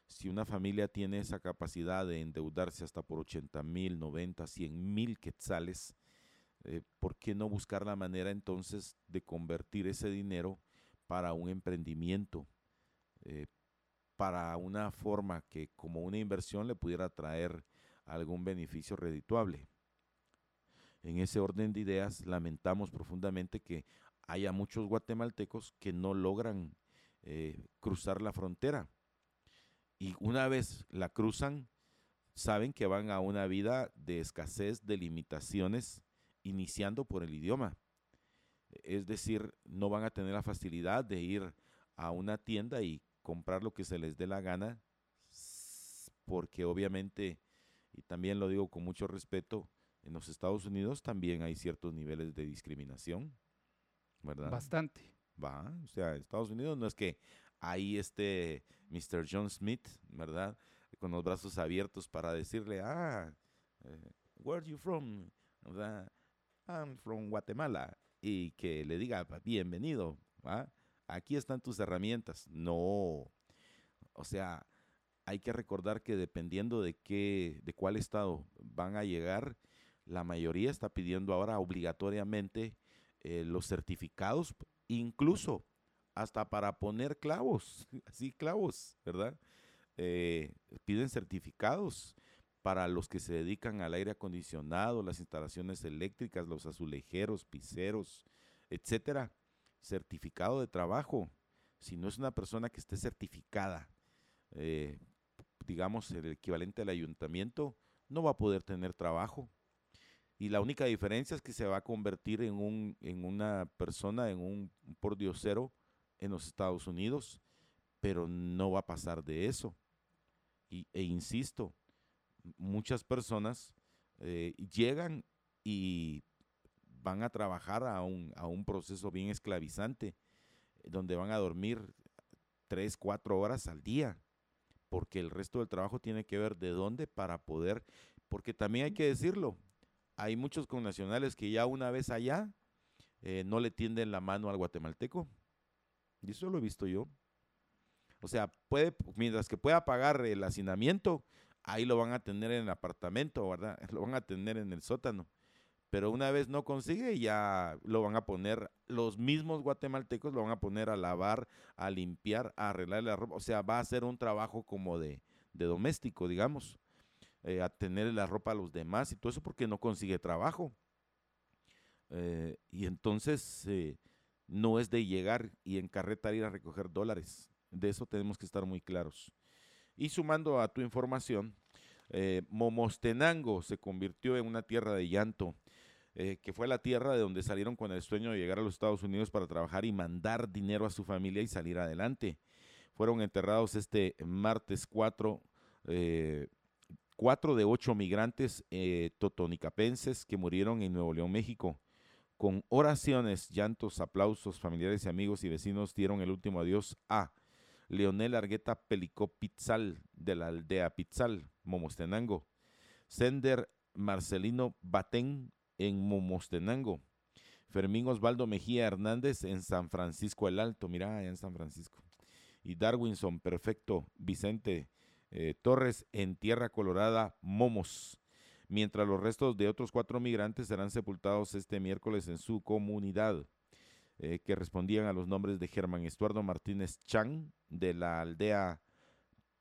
si una familia tiene esa capacidad de endeudarse hasta por 80 mil, 90, 100 mil quetzales, eh, ¿por qué no buscar la manera entonces de convertir ese dinero para un emprendimiento, eh, para una forma que como una inversión le pudiera traer algún beneficio redituable? En ese orden de ideas, lamentamos profundamente que haya muchos guatemaltecos que no logran eh, cruzar la frontera y una vez la cruzan, saben que van a una vida de escasez, de limitaciones, iniciando por el idioma. Es decir, no van a tener la facilidad de ir a una tienda y comprar lo que se les dé la gana, porque obviamente, y también lo digo con mucho respeto, en los Estados Unidos también hay ciertos niveles de discriminación, ¿verdad? Bastante. Va, o sea, Estados Unidos no es que ahí este Mr. John Smith, ¿verdad? Con los brazos abiertos para decirle, ah, eh, where are you from? ¿verdad? I'm from Guatemala. Y que le diga, bienvenido, ¿va? Aquí están tus herramientas. No. O sea, hay que recordar que dependiendo de qué, de cuál estado van a llegar, la mayoría está pidiendo ahora obligatoriamente eh, los certificados incluso hasta para poner clavos, así clavos, ¿verdad? Eh, piden certificados para los que se dedican al aire acondicionado, las instalaciones eléctricas, los azulejeros, piseros, etcétera. Certificado de trabajo. Si no es una persona que esté certificada, eh, digamos, el equivalente al ayuntamiento, no va a poder tener trabajo. Y la única diferencia es que se va a convertir en, un, en una persona, en un pordiosero en los Estados Unidos, pero no va a pasar de eso. Y, e insisto, muchas personas eh, llegan y van a trabajar a un, a un proceso bien esclavizante, donde van a dormir tres, cuatro horas al día, porque el resto del trabajo tiene que ver de dónde para poder, porque también hay que decirlo, hay muchos connacionales que ya una vez allá eh, no le tienden la mano al guatemalteco, y eso lo he visto yo. O sea, puede, mientras que pueda pagar el hacinamiento, ahí lo van a tener en el apartamento, ¿verdad? Lo van a tener en el sótano. Pero una vez no consigue, ya lo van a poner, los mismos guatemaltecos lo van a poner a lavar, a limpiar, a arreglar la ropa. O sea, va a ser un trabajo como de, doméstico, digamos, eh, a tener la ropa a los demás y todo eso porque no consigue trabajo. Eh, y entonces eh, no es de llegar y en carreta ir a recoger dólares. De eso tenemos que estar muy claros. Y sumando a tu información, eh, Momostenango se convirtió en una tierra de llanto, eh, que fue la tierra de donde salieron con el sueño de llegar a los Estados Unidos para trabajar y mandar dinero a su familia y salir adelante. Fueron enterrados este martes 4, eh, cuatro de ocho migrantes totonicapenses que murieron en Nuevo León, México. Con oraciones, llantos, aplausos, familiares y amigos y vecinos dieron el último adiós a Leonel Argueta Pelicó Pizzal, de la aldea Pizzal, Momostenango. Sender Marcelino Batén, en Momostenango. Fermín Osvaldo Mejía Hernández, en San Francisco el Alto, mira, allá en San Francisco. Y Darwinson Perfecto Vicente eh, Torres, en Tierra Colorada, Momos. Mientras los restos de otros cuatro migrantes serán sepultados este miércoles en su comunidad. Eh, que respondían a los nombres de Germán Estuardo Martínez Chang, de la aldea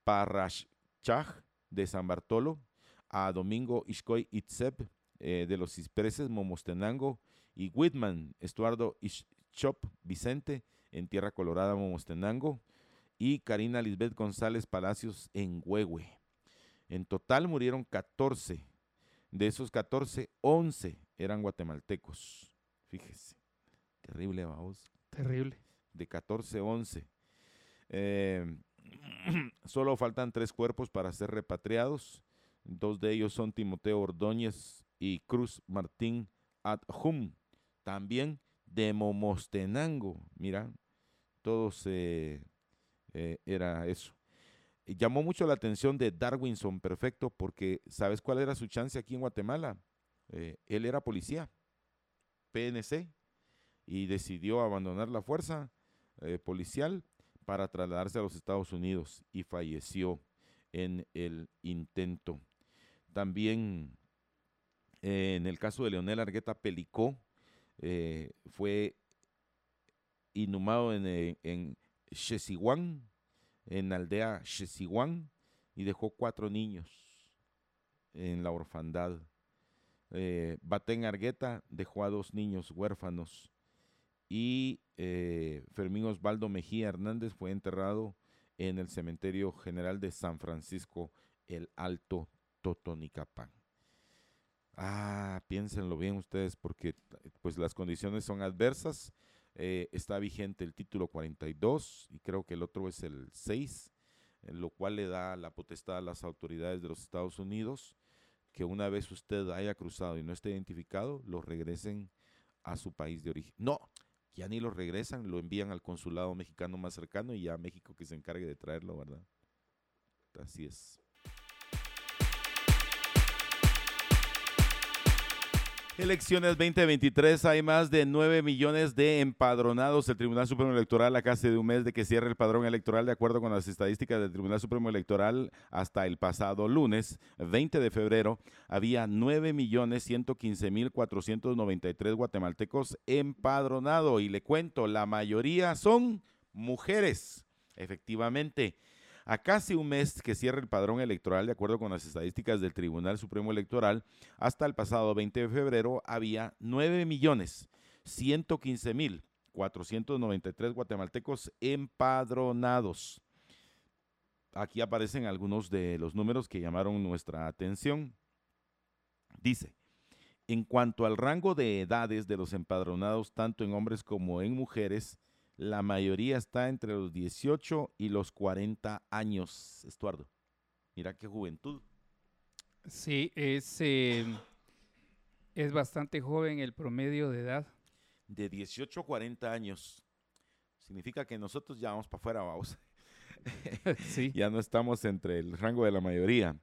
Parrachach de San Bartolo, a Domingo Ishkoy Itzeb, eh, de los Ispreses Momostenango, y Whitman Estuardo Ischop Vicente, en Tierra Colorada, Momostenango, y Karina Lisbeth González Palacios, en Huehue. En total murieron 14. De esos 14, 11 eran guatemaltecos. Fíjese. Terrible, vamos. Terrible. De 14-11. Eh, solo faltan tres cuerpos para ser repatriados. Dos de ellos son Timoteo Ordóñez y Cruz Martín Adjum. También de Momostenango. Mira, todos eh, eh, era eso. Llamó mucho la atención de Darwinson Perfecto porque ¿sabes cuál era su chance aquí en Guatemala? él era policía, PNC, y decidió abandonar la fuerza eh, policial para trasladarse a los Estados Unidos y falleció en el intento. También eh, en el caso de Leonel Argueta Pelicó, eh, fue inhumado en, en en la aldea Chesiguán, y dejó cuatro niños en la orfandad. Batén Argueta dejó a dos niños huérfanos y eh, Fermín Osvaldo Mejía Hernández fue enterrado en el Cementerio General de San Francisco, el Alto Totonicapán. Ah, piénsenlo bien ustedes porque pues las condiciones son adversas. Eh, está vigente el título 42 y creo que el otro es el 6, en lo cual le da la potestad a las autoridades de los Estados Unidos que una vez usted haya cruzado y no esté identificado, lo regresen a su país de origen. No, ya ni lo regresan, lo envían al consulado mexicano más cercano y ya México que se encargue de traerlo, ¿verdad? Así es. Elecciones 2023, hay más de 9 millones de empadronados. El Tribunal Supremo Electoral, a casi de un mes de que cierre el padrón electoral, de acuerdo con las estadísticas del Tribunal Supremo Electoral, hasta el pasado lunes, 20 de febrero, había 9 millones 115 mil 493 guatemaltecos empadronados. Y le cuento, la mayoría son mujeres. Efectivamente, a casi un mes que cierra el padrón electoral, de acuerdo con las estadísticas del Tribunal Supremo Electoral, hasta el pasado 20 de febrero había 9 millones 115 mil 493 guatemaltecos empadronados. Aquí aparecen algunos de los números que llamaron nuestra atención. Dice, en cuanto al rango de edades de los empadronados, tanto en hombres como en mujeres, la mayoría está entre los 18 y los 40 años, Estuardo. Mira qué juventud. Sí, es, em, es bastante joven el promedio de edad. De 18 a 40 años. Significa que nosotros ya vamos para afuera, vamos. sí. ya no estamos entre el rango de la mayoría.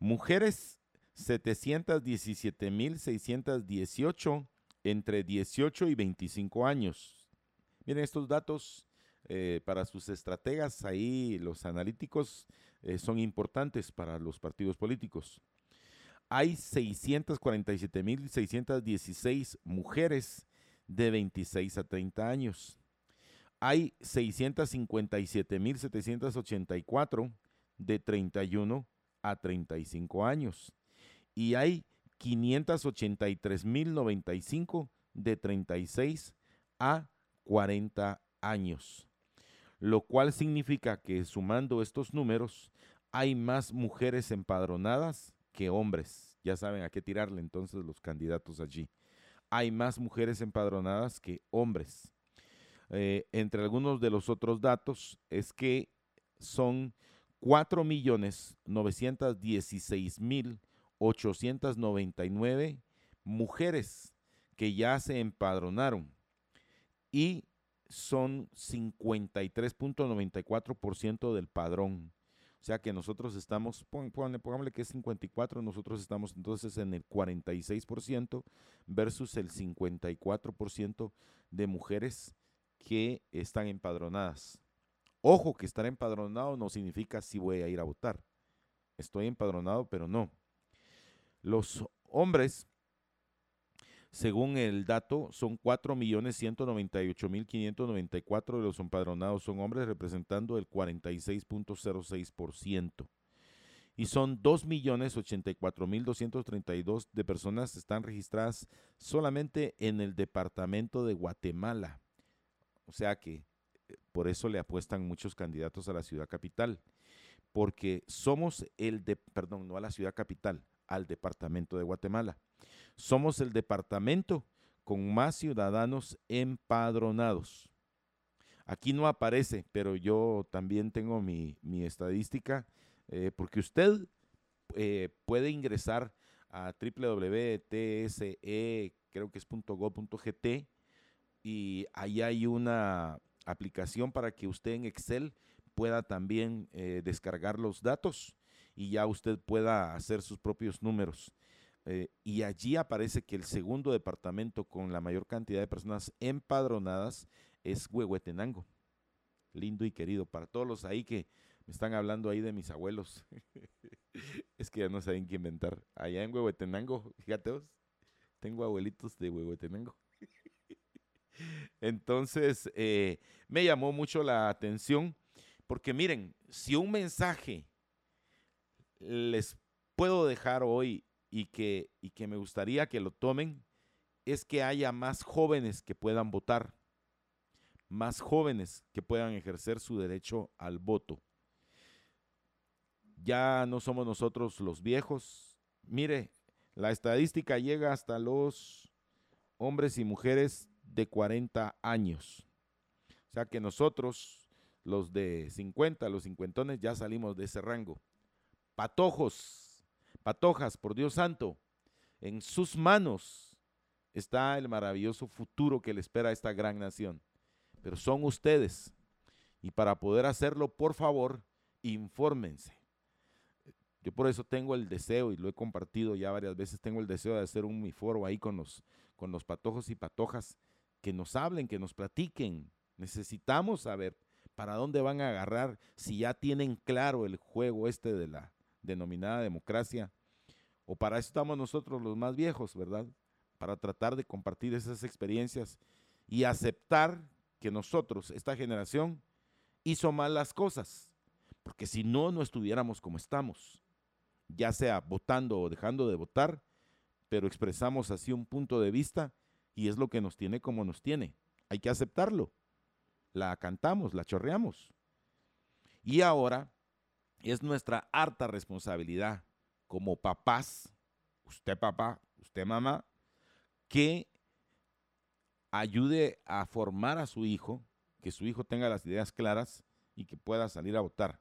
Mujeres, 717.618 entre 18 y 25 años. Miren, estos datos eh, para sus estrategas, ahí los analíticos eh, son importantes para los partidos políticos. Hay 647.616 mujeres de 26 a 30 años. Hay 657.784 de 31 a 35 años. Y hay 583.095 de 36 a 40 años, lo cual significa que sumando estos números hay más mujeres empadronadas que hombres. Ya saben a qué tirarle entonces los candidatos allí. Hay más mujeres empadronadas que hombres. Eh, entre algunos de los otros datos es que son 4.916.899 mujeres que ya se empadronaron y son 53.94% del padrón. O sea que nosotros estamos, pongámosle que es 54, nosotros estamos entonces en el 46% versus el 54% de mujeres que están empadronadas. Ojo que estar empadronado no significa si voy a ir a votar. Estoy empadronado, pero no. Los hombres según el dato, son 4.198.594 de los empadronados son hombres, representando el 46.06%. Y son 2.084.232 de personas están registradas solamente en el departamento de Guatemala. O sea que eh, por eso le apuestan muchos candidatos a la ciudad capital, porque somos el de, perdón, no a la ciudad capital, al departamento de Guatemala. Somos el departamento con más ciudadanos empadronados. Aquí no aparece, pero yo también tengo mi, estadística, eh, porque usted eh, puede ingresar a www.tse, creo que es .go.gt, y ahí hay una aplicación para que usted en Excel pueda también eh, descargar los datos y ya usted pueda hacer sus propios números. Eh, y allí aparece que el segundo departamento con la mayor cantidad de personas empadronadas es Huehuetenango. Lindo y querido. Para todos los ahí que me están hablando ahí de mis abuelos. es que ya no saben qué inventar. Allá en Huehuetenango, fíjate tengo abuelitos de Huehuetenango. Entonces, eh, me llamó mucho la atención porque miren, si un mensaje les puedo dejar hoy y que, y que me gustaría que lo tomen es que haya más jóvenes que puedan votar, más jóvenes que puedan ejercer su derecho al voto. Ya no somos nosotros los viejos. Mire, la estadística llega hasta los hombres y mujeres de 40 años. O sea que nosotros, los de 50, los cincuentones, ya salimos de ese rango. Patojos, Patojas, por Dios santo, en sus manos está el maravilloso futuro que le espera a esta gran nación. Pero son ustedes. Y para poder hacerlo, por favor, infórmense. Yo por eso tengo el deseo, y lo he compartido ya varias veces, tengo el deseo de hacer un mi foro ahí con los, con los patojos y patojas, que nos hablen, que nos platiquen. Necesitamos saber para dónde van a agarrar, si ya tienen claro el juego este de la denominada democracia, o para eso estamos nosotros los más viejos, ¿verdad? Para tratar de compartir esas experiencias y aceptar que nosotros, esta generación, hizo mal las cosas, porque si no, no estuviéramos como estamos, ya sea votando o dejando de votar, pero expresamos así un punto de vista y es lo que nos tiene como nos tiene. Hay que aceptarlo. La cantamos, la chorreamos. Y ahora es nuestra harta responsabilidad como papás, usted papá, usted mamá, que ayude a formar a su hijo, que su hijo tenga las ideas claras y que pueda salir a votar.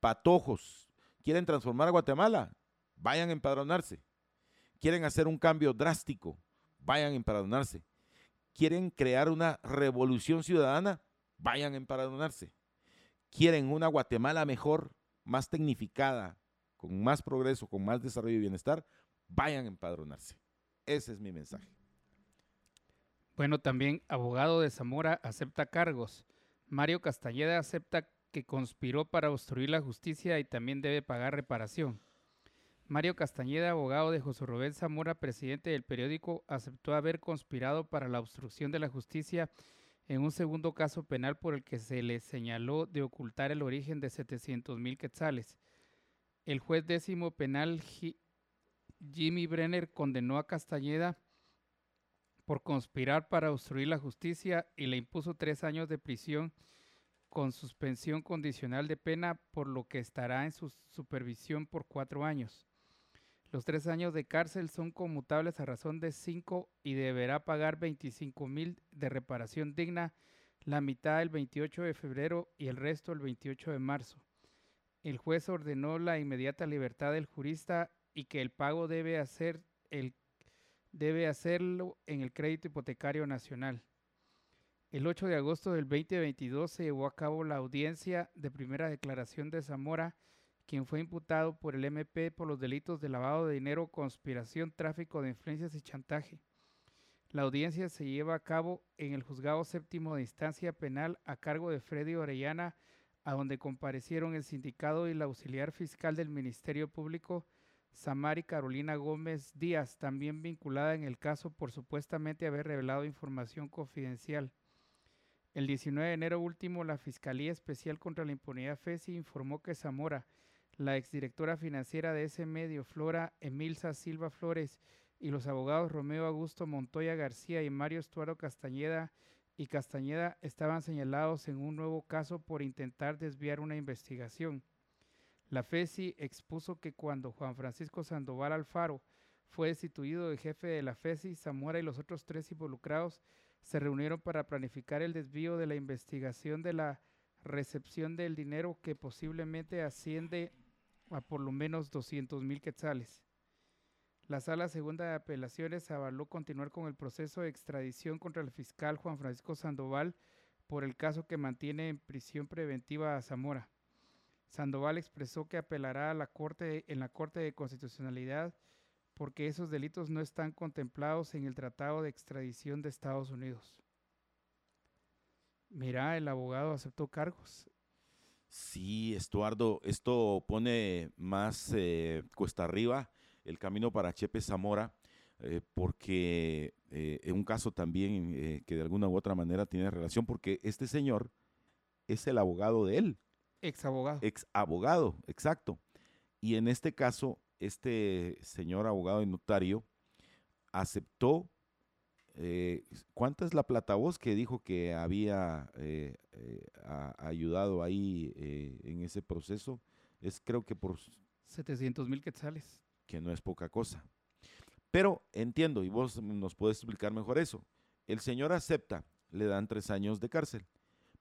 Patojos, ¿quieren transformar a Guatemala? Vayan a empadronarse. ¿Quieren hacer un cambio drástico? Vayan a empadronarse. ¿Quieren crear una revolución ciudadana? Vayan a empadronarse. ¿Quieren una Guatemala mejor, más tecnificada, con más progreso, con más desarrollo y bienestar? Vayan a empadronarse. Ese es mi mensaje. Bueno, también abogado de Zamora acepta cargos. Mario Castañeda acepta que conspiró para obstruir la justicia y también debe pagar reparación. Mario Castañeda, abogado de José Rubén Zamora, presidente del periódico, aceptó haber conspirado para la obstrucción de la justicia en un segundo caso penal por el que se le señaló de ocultar el origen de 700 mil quetzales. El juez décimo penal Jimmy Brenner condenó a Castañeda por conspirar para obstruir la justicia y le impuso tres años de prisión con suspensión condicional de pena, por lo que estará en su supervisión por cuatro años. Los tres años de cárcel son conmutables a razón de cinco y deberá pagar 25 mil de reparación digna, la mitad el 28 de febrero y el resto el 28 de marzo. El juez ordenó la inmediata libertad del jurista y que el pago debe hacer el debe hacerlo en el crédito hipotecario nacional. El 8 de agosto del 2022 se llevó a cabo la audiencia de primera declaración de Zamora, quien fue imputado por el MP por los delitos de lavado de dinero, conspiración, tráfico de influencias y chantaje. La audiencia se lleva a cabo en el juzgado séptimo de instancia penal a cargo de Freddy Orellana, a donde comparecieron el sindicato y la auxiliar fiscal del Ministerio Público, Samari Carolina Gómez Díaz, también vinculada en el caso por supuestamente haber revelado información confidencial. El 19 de enero último, la Fiscalía Especial contra la Impunidad FESI informó que Zamora, la exdirectora financiera de ese medio, Flora Emilsa Silva Flores, y los abogados Romeo Augusto Montoya García y Mario Estuardo Castañeda y Castañeda estaban señalados en un nuevo caso por intentar desviar una investigación. La FESI expuso que cuando Juan Francisco Sandoval Alfaro fue destituido de jefe de la FESI, Zamora y los otros tres involucrados se reunieron para planificar el desvío de la investigación de la recepción del dinero que posiblemente asciende a por lo menos 200 mil quetzales. La Sala Segunda de Apelaciones avaló continuar con el proceso de extradición contra el fiscal Juan Francisco Sandoval por el caso que mantiene en prisión preventiva a Zamora. Sandoval expresó que apelará a la corte, en la Corte de Constitucionalidad porque esos delitos no están contemplados en el Tratado de Extradición de Estados Unidos. Mira, el abogado aceptó cargos. Sí, Estuardo, esto pone más eh, cuesta arriba el camino para Chepe Zamora, eh, porque eh, es un caso también que de alguna u otra manera tiene relación, porque este señor es el abogado de él. Ex abogado. Ex abogado, exacto. Y en este caso, este señor abogado y notario aceptó, eh, ¿cuánta es la plata voz que dijo que había eh, eh, ayudado ahí en ese proceso? Es creo que por... 700 mil quetzales. Que no es poca cosa. Pero entiendo, y vos nos puedes explicar mejor eso. El señor acepta, le dan tres años de cárcel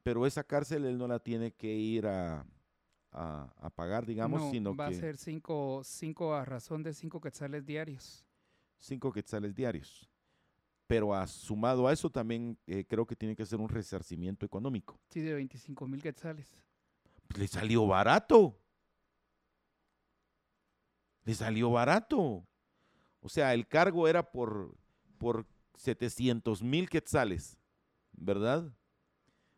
pero esa cárcel él no la tiene que ir a, a, pagar, digamos, sino va que... Va a ser cinco, cinco a razón de cinco quetzales diarios. Cinco quetzales diarios. Pero a, sumado a eso también eh, creo que tiene que ser un resarcimiento económico. Sí, de 25 mil quetzales. Pues le salió barato. Le salió barato. O sea, el cargo era por, por 700 mil quetzales, ¿verdad?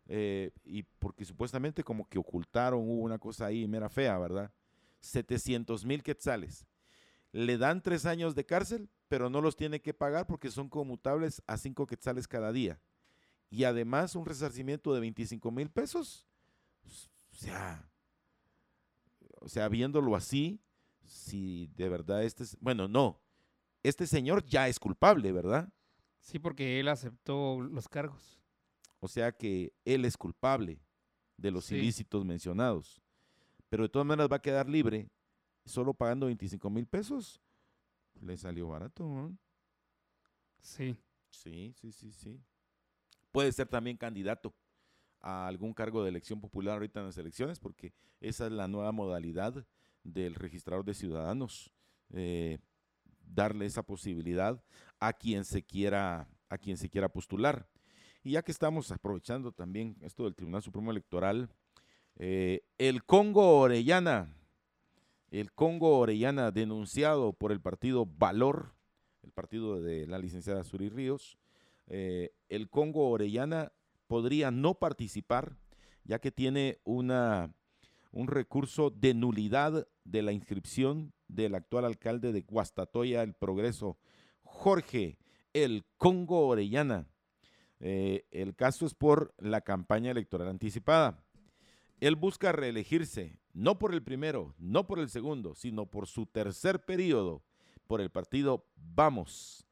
Eh, y porque supuestamente como que ocultaron, hubo una cosa ahí mera fea, ¿verdad? 700 mil quetzales. Le dan tres años de cárcel, pero no los tiene que pagar porque son conmutables a cinco quetzales cada día. Y además un resarcimiento de 25 mil pesos. O sea, o sea, viéndolo así, si de verdad este es, bueno, no, este señor ya es culpable, ¿verdad? Sí, porque él aceptó los cargos. O sea que él es culpable de los ilícitos mencionados. Pero de todas maneras va a quedar libre solo pagando 25 mil pesos. Le salió barato, ¿no? Sí. Sí, sí, sí, sí. Puede ser también candidato a algún cargo de elección popular ahorita en las elecciones, porque esa es la nueva modalidad del registrador de ciudadanos. Eh, darle esa posibilidad a quien se quiera, a quien se quiera postular. Y ya que estamos aprovechando también esto del Tribunal Supremo Electoral, eh, el Congo Orellana, el Congo Orellana denunciado por el partido Valor, el partido de la licenciada Suri Ríos, eh, el Congo Orellana podría no participar ya que tiene una, un recurso de nulidad de la inscripción del actual alcalde de Guastatoya, el Progreso, Jorge El Congo Orellana eh, el caso es por la campaña electoral anticipada. Él busca reelegirse, no por el primero, no por el segundo, sino por su tercer periodo, por el partido Vamos.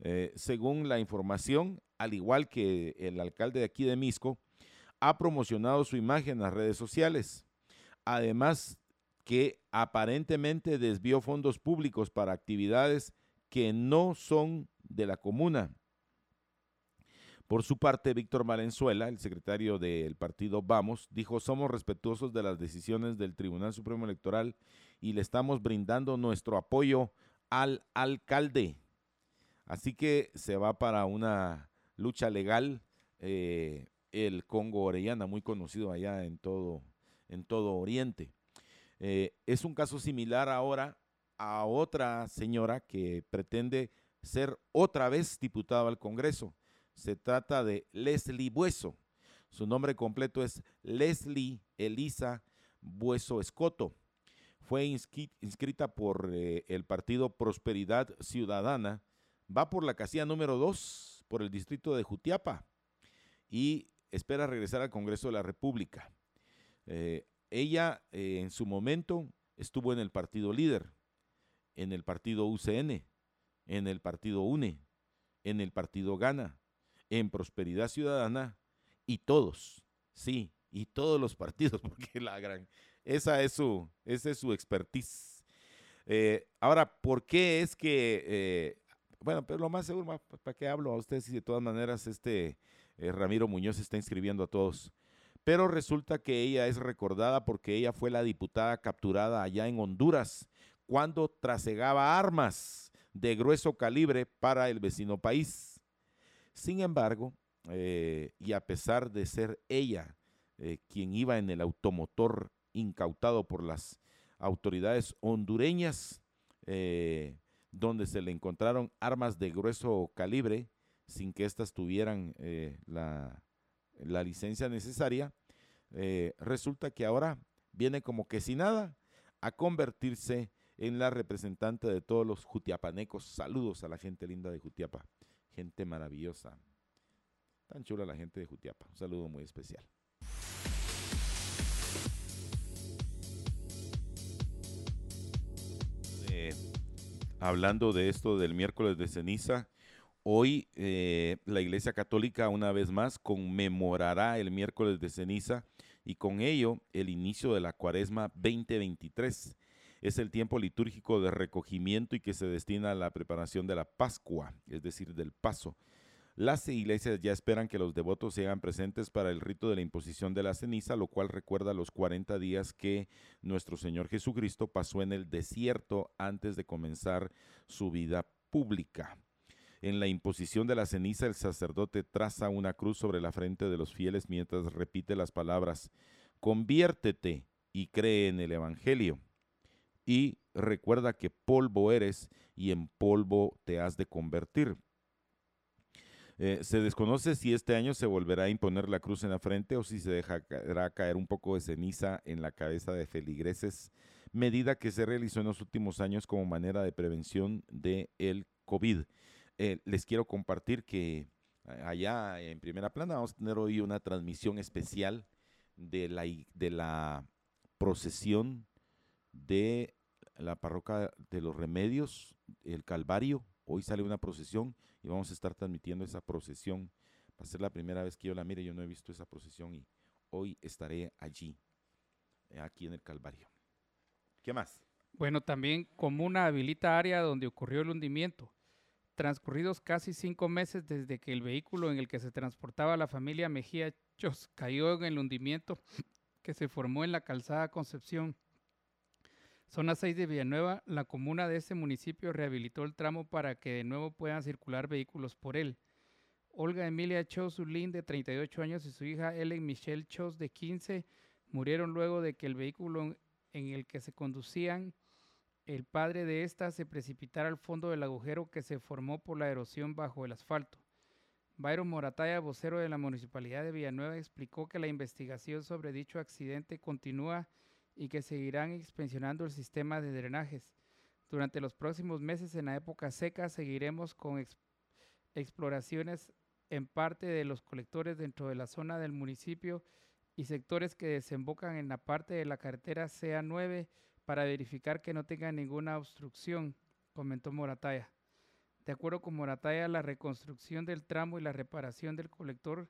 Eh, según la información, al igual que el alcalde de aquí de Misco, ha promocionado su imagen en las redes sociales. Además que aparentemente desvió fondos públicos para actividades que no son de la comuna. Por su parte, Víctor Valenzuela, el secretario del partido Vamos, dijo, somos respetuosos de las decisiones del Tribunal Supremo Electoral y le estamos brindando nuestro apoyo al alcalde. Así que se va para una lucha legal eh, el Congo Orellana, muy conocido allá en todo, en todo Oriente. Eh, es un caso similar ahora a otra señora que pretende ser otra vez diputada al Congreso se trata de Leslie Bueso. Su nombre completo es Leslie Elisa Bueso Escoto. Fue inscrita por eh, el partido Prosperidad Ciudadana. Va por la casilla número 2 por el distrito de Jutiapa y espera regresar al Congreso de la República. Eh, ella eh, en su momento estuvo en el partido líder, en el partido UCN, en el partido UNE, en el partido Gana, en Prosperidad Ciudadana y todos, sí, y todos los partidos, porque la gran, esa es su, esa es su expertise. Eh, ahora, ¿por qué es que, eh, bueno, pero lo más seguro, ¿para qué hablo a ustedes si de todas maneras este eh, Ramiro Muñoz está inscribiendo a todos? Pero resulta que ella es recordada porque ella fue la diputada capturada allá en Honduras cuando trasegaba armas de grueso calibre para el vecino país. Sin embargo, eh, y a pesar de ser ella eh, quien iba en el automotor incautado por las autoridades hondureñas, eh, donde se le encontraron armas de grueso calibre sin que éstas tuvieran la, la, licencia necesaria, resulta que ahora viene como que sin nada a convertirse en la representante de todos los jutiapanecos. Saludos a la gente linda de Jutiapa gente maravillosa. Tan chula la gente de Jutiapa. Un saludo muy especial. Eh, hablando de esto del miércoles de ceniza, hoy eh, la Iglesia Católica una vez más conmemorará el miércoles de ceniza y con ello el inicio de la cuaresma 2023 es el tiempo litúrgico de recogimiento y que se destina a la preparación de la Pascua, es decir, del paso. Las iglesias ya esperan que los devotos sean presentes para el rito de la imposición de la ceniza, lo cual recuerda los 40 días que nuestro Señor Jesucristo pasó en el desierto antes de comenzar su vida pública. En la imposición de la ceniza, el sacerdote traza una cruz sobre la frente de los fieles mientras repite las palabras, conviértete y cree en el Evangelio y recuerda que polvo eres y en polvo te has de convertir. Eh, se desconoce si este año se volverá a imponer la cruz en la frente o si se dejará caer un poco de ceniza en la cabeza de feligreses, medida que se realizó en los últimos años como manera de prevención del el COVID. Eh, les quiero compartir que allá en primera plana vamos a tener hoy una transmisión especial de la, de la procesión de la parroquia de los remedios, el Calvario. Hoy sale una procesión y vamos a estar transmitiendo esa procesión. Va a ser la primera vez que yo la mire, yo no he visto esa procesión y hoy estaré allí, eh, aquí en el Calvario. ¿Qué más? Bueno, también Comuna habilita área donde ocurrió el hundimiento. Transcurridos casi cinco meses desde que el vehículo en el que se transportaba la familia Mejía Chos cayó en el hundimiento que se formó en la calzada Concepción. Zona 6 de Villanueva, la comuna de ese municipio rehabilitó el tramo para que de nuevo puedan circular vehículos por él. Olga Emilia Chos Ulín, de 38 años, y su hija Ellen Michelle Chos, de 15, murieron luego de que el vehículo en el que se conducían el padre de ésta se precipitara al fondo del agujero que se formó por la erosión bajo el asfalto. Byron Morataya, vocero de la Municipalidad de Villanueva, explicó que la investigación sobre dicho accidente continúa y que seguirán inspeccionando el sistema de drenajes. Durante los próximos meses, en la época seca, seguiremos con exploraciones en parte de los colectores dentro de la zona del municipio y sectores que desembocan en la parte de la carretera CA9 para verificar que no tenga ninguna obstrucción, comentó Morataya. De acuerdo con Morataya, la reconstrucción del tramo y la reparación del colector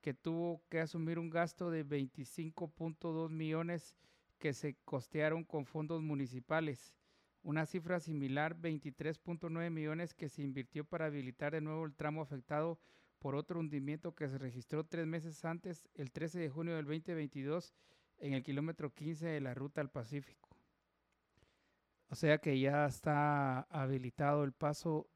que tuvo que asumir un gasto de 25.2 millones que se costearon con fondos municipales. Una cifra similar, 23.9 millones que se invirtió para habilitar de nuevo el tramo afectado por otro hundimiento que se registró tres meses antes, el 13 de junio del 2022, en el kilómetro 15 de la ruta al Pacífico. O sea que ya está habilitado el paso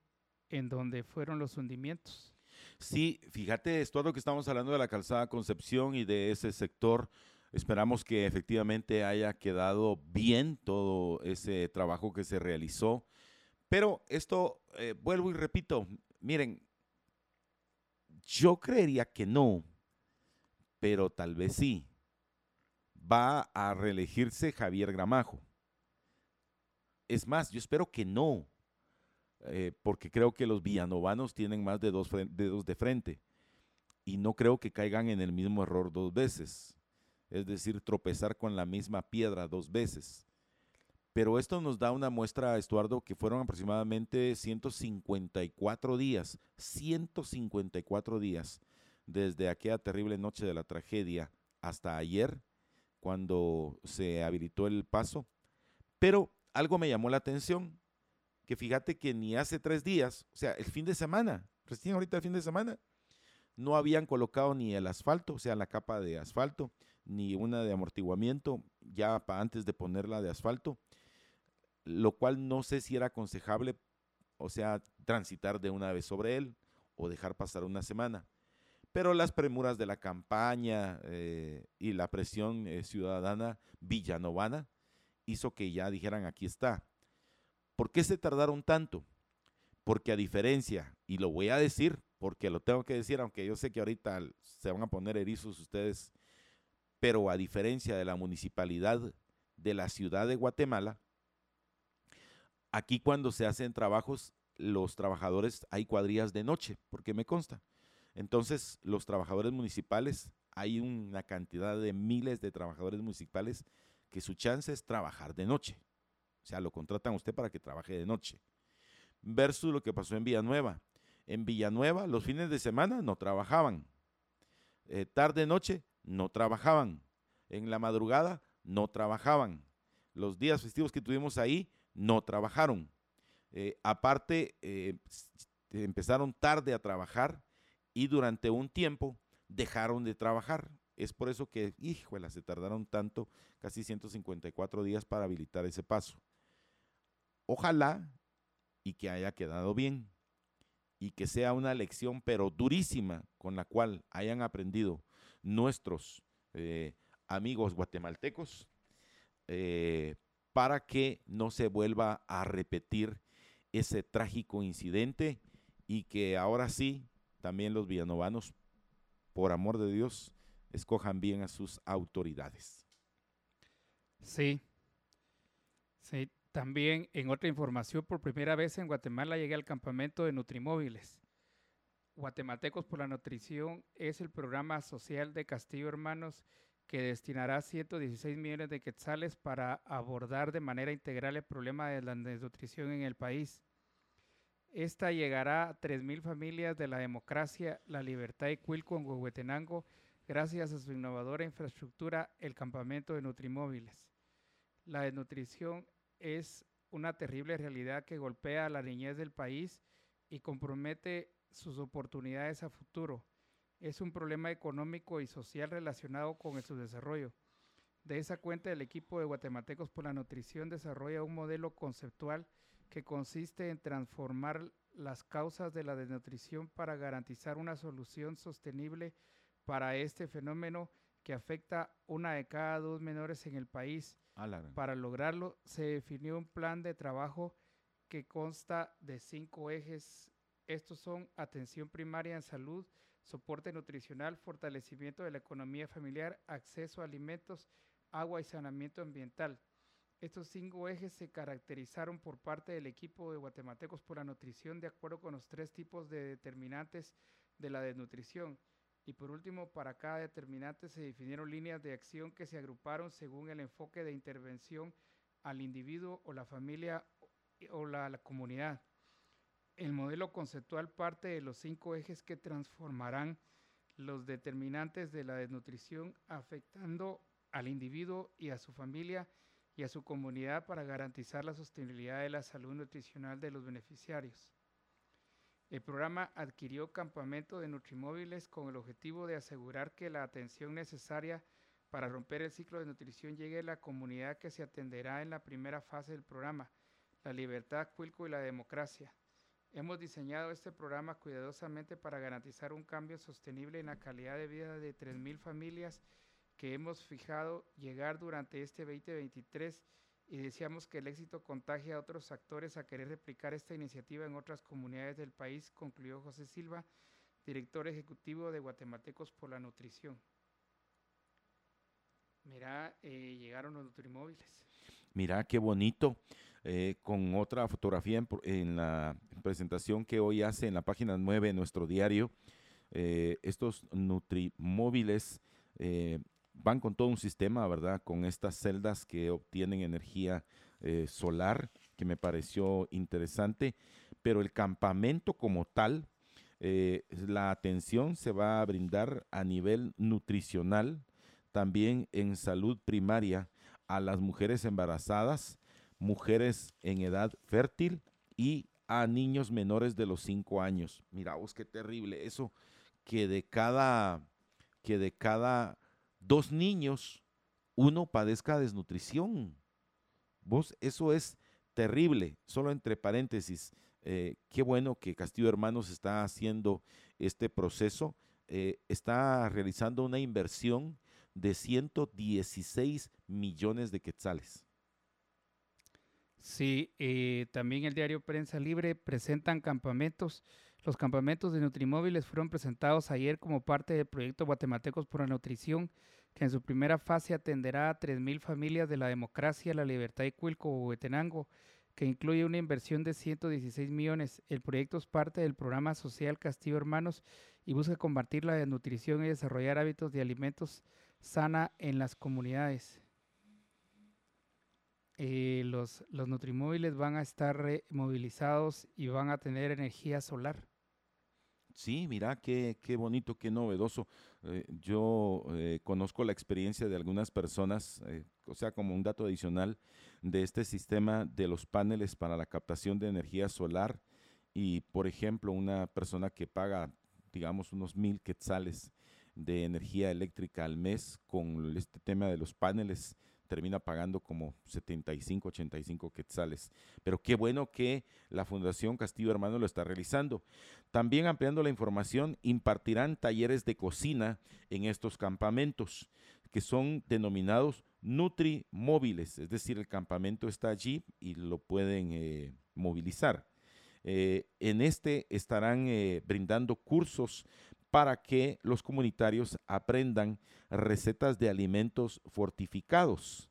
en donde fueron los hundimientos. Sí, fíjate, es todo lo que estamos hablando de la calzada Concepción y de ese sector. Esperamos que efectivamente haya quedado bien todo ese trabajo que se realizó. Pero esto, eh, vuelvo y repito, miren, yo creería que no, pero tal vez sí. Va a reelegirse Javier Gramajo. Es más, yo espero que no, eh, porque creo que los villanovanos tienen más de dos dedos de frente y no creo que caigan en el mismo error dos veces, es decir, tropezar con la misma piedra dos veces. Pero esto nos da una muestra, Estuardo, que fueron aproximadamente 154 días, 154 días desde aquella terrible noche de la tragedia hasta ayer, cuando se habilitó el paso. Pero algo me llamó la atención, que fíjate que ni hace tres días, o sea, el fin de semana, recién ahorita el fin de semana, no habían colocado ni el asfalto, o sea, la capa de asfalto, ni una de amortiguamiento, ya para antes de ponerla de asfalto, lo cual no sé si era aconsejable, o sea, transitar de una vez sobre él o dejar pasar una semana. Pero las premuras de la campaña eh, y la presión eh, ciudadana villanovana hizo que ya dijeran aquí está. ¿Por qué se tardaron tanto? Porque a diferencia, y lo voy a decir porque lo tengo que decir, aunque yo sé que ahorita se van a poner erizos ustedes, pero a diferencia de la municipalidad de la ciudad de Guatemala, aquí cuando se hacen trabajos, los trabajadores hay cuadrillas de noche, porque me consta. Entonces, los trabajadores municipales, hay una cantidad de miles de trabajadores municipales que su chance es trabajar de noche. O sea, lo contratan a usted para que trabaje de noche. Versus lo que pasó en Villanueva. En Villanueva, los fines de semana no trabajaban. Eh, tarde, noche, no trabajaban. En la madrugada, no trabajaban. Los días festivos que tuvimos ahí, no trabajaron. Eh, aparte, eh, empezaron tarde a trabajar y durante un tiempo dejaron de trabajar. Es por eso que, híjole, se tardaron tanto, casi 154 días para habilitar ese paso. Ojalá y que haya quedado bien y que sea una lección, pero durísima, con la cual hayan aprendido nuestros eh, amigos guatemaltecos, eh, para que no se vuelva a repetir ese trágico incidente y que ahora sí también los villanovanos, por amor de Dios, escojan bien a sus autoridades. Sí, sí. También en otra información, por primera vez en Guatemala llegué al campamento de Nutrimóviles. Guatemaltecos por la Nutrición es el programa social de Castillo Hermanos que destinará 116 millones de quetzales para abordar de manera integral el problema de la desnutrición en el país. Esta llegará a 3.000 familias de la democracia, la libertad y Cuilco en Huehuetenango gracias a su innovadora infraestructura, el campamento de Nutrimóviles. La desnutrición es una terrible realidad que golpea a la niñez del país y compromete sus oportunidades a futuro. Es un problema económico y social relacionado con el subdesarrollo. De esa cuenta, el equipo de Guatemaltecos por la Nutrición desarrolla un modelo conceptual que consiste en transformar las causas de la desnutrición para garantizar una solución sostenible para este fenómeno que afecta una de cada dos menores en el país. Para lograrlo, se definió un plan de trabajo que consta de cinco ejes estos son atención primaria en salud, soporte nutricional, fortalecimiento de la economía familiar, acceso a alimentos, agua y saneamiento ambiental. Estos cinco ejes se caracterizaron por parte del equipo de guatemaltecos por la nutrición de acuerdo con los tres tipos de determinantes de la desnutrición. Y por último, para cada determinante se definieron líneas de acción que se agruparon según el enfoque de intervención al individuo o la familia o la, la comunidad. El modelo conceptual parte de los cinco ejes que transformarán los determinantes de la desnutrición afectando al individuo y a su familia y a su comunidad para garantizar la sostenibilidad de la salud nutricional de los beneficiarios. El programa adquirió campamento de Nutrimóviles con el objetivo de asegurar que la atención necesaria para romper el ciclo de nutrición llegue a la comunidad que se atenderá en la primera fase del programa, la libertad, cuilco y la democracia. Hemos diseñado este programa cuidadosamente para garantizar un cambio sostenible en la calidad de vida de 3.000 familias que hemos fijado llegar durante este 2023 y deseamos que el éxito contagie a otros actores a querer replicar esta iniciativa en otras comunidades del país, concluyó José Silva, director ejecutivo de Guatemaltecos por la Nutrición. Mira, eh, llegaron los Nutrimóviles. Mira, qué bonito. Eh, con otra fotografía en, la presentación que hoy hace en la página 9 de nuestro diario. Eh, estos Nutrimóviles eh, van con todo un sistema, ¿verdad? Con estas celdas que obtienen energía solar, que me pareció interesante, pero el campamento como tal, la atención se va a brindar a nivel nutricional, también en salud primaria a las mujeres embarazadas, mujeres en edad fértil y a niños menores de los 5 años. Mira vos qué terrible eso, que de cada, que de cada dos niños uno padezca desnutrición. Vos, eso es terrible. Solo entre paréntesis, eh, qué bueno que Castillo Hermanos está haciendo este proceso. Eh, está realizando una inversión de 116 millones de quetzales. Sí, eh, también el diario Prensa Libre presentan campamentos. Los campamentos de Nutrimóviles fueron presentados ayer como parte del proyecto Guatemaltecos por la Nutrición, que en su primera fase atenderá a 3.000 familias de la democracia, la libertad y Cuilco Huetenango, que incluye una inversión de 116 millones. El proyecto es parte del programa social Castillo Hermanos y busca combatir la desnutrición y desarrollar hábitos de alimentos sana en las comunidades. Eh, los, los nutrimóviles van a estar movilizados y van a tener energía solar. Sí, mira qué, qué bonito, qué novedoso. Eh, yo eh, conozco la experiencia de algunas personas, o sea, como un dato adicional de este sistema de los paneles para la captación de energía solar. Y, por ejemplo, una persona que paga, digamos, unos mil quetzales de energía eléctrica al mes con este tema de los paneles termina pagando como 75, 85 quetzales. Pero qué bueno que la Fundación Castillo Hermano lo está realizando. También ampliando la información, impartirán talleres de cocina en estos campamentos que son denominados nutrimóviles, es decir, el campamento está allí y lo pueden eh, movilizar. Eh, en este estarán eh, brindando cursos para que los comunitarios aprendan recetas de alimentos fortificados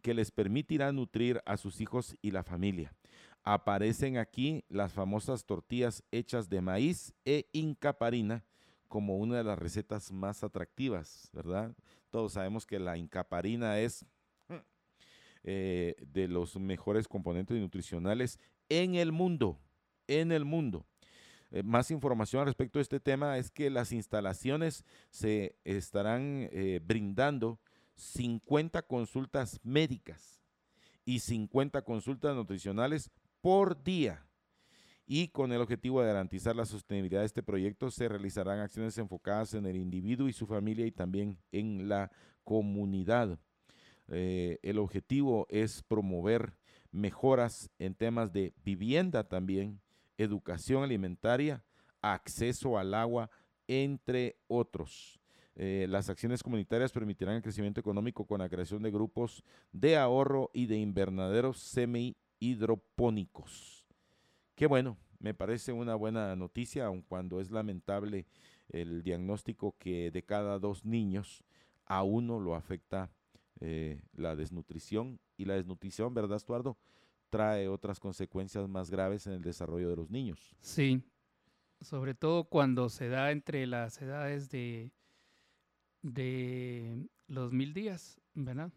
que les permitirá nutrir a sus hijos y la familia. Aparecen aquí las famosas tortillas hechas de maíz e incaparina como una de las recetas más atractivas, ¿verdad? Todos sabemos que la incaparina es eh, de los mejores componentes nutricionales en el mundo, en el mundo. Eh, más información respecto de este tema es que las instalaciones se estarán eh, brindando 50 consultas médicas y 50 consultas nutricionales por día. Y con el objetivo de garantizar la sostenibilidad de este proyecto, se realizarán acciones enfocadas en el individuo y su familia y también en la comunidad. Eh, el objetivo es promover mejoras en temas de vivienda también, educación alimentaria, acceso al agua, entre otros. Eh, las acciones comunitarias permitirán el crecimiento económico con la creación de grupos de ahorro y de invernaderos semi-hidropónicos. Qué bueno, me parece una buena noticia, aun cuando es lamentable el diagnóstico que de cada dos niños a uno lo afecta eh, la desnutrición. Y la desnutrición, ¿verdad, Estuardo? Trae otras consecuencias más graves en el desarrollo de los niños. Sí, sobre todo cuando se da entre las edades de de los mil días, ¿verdad?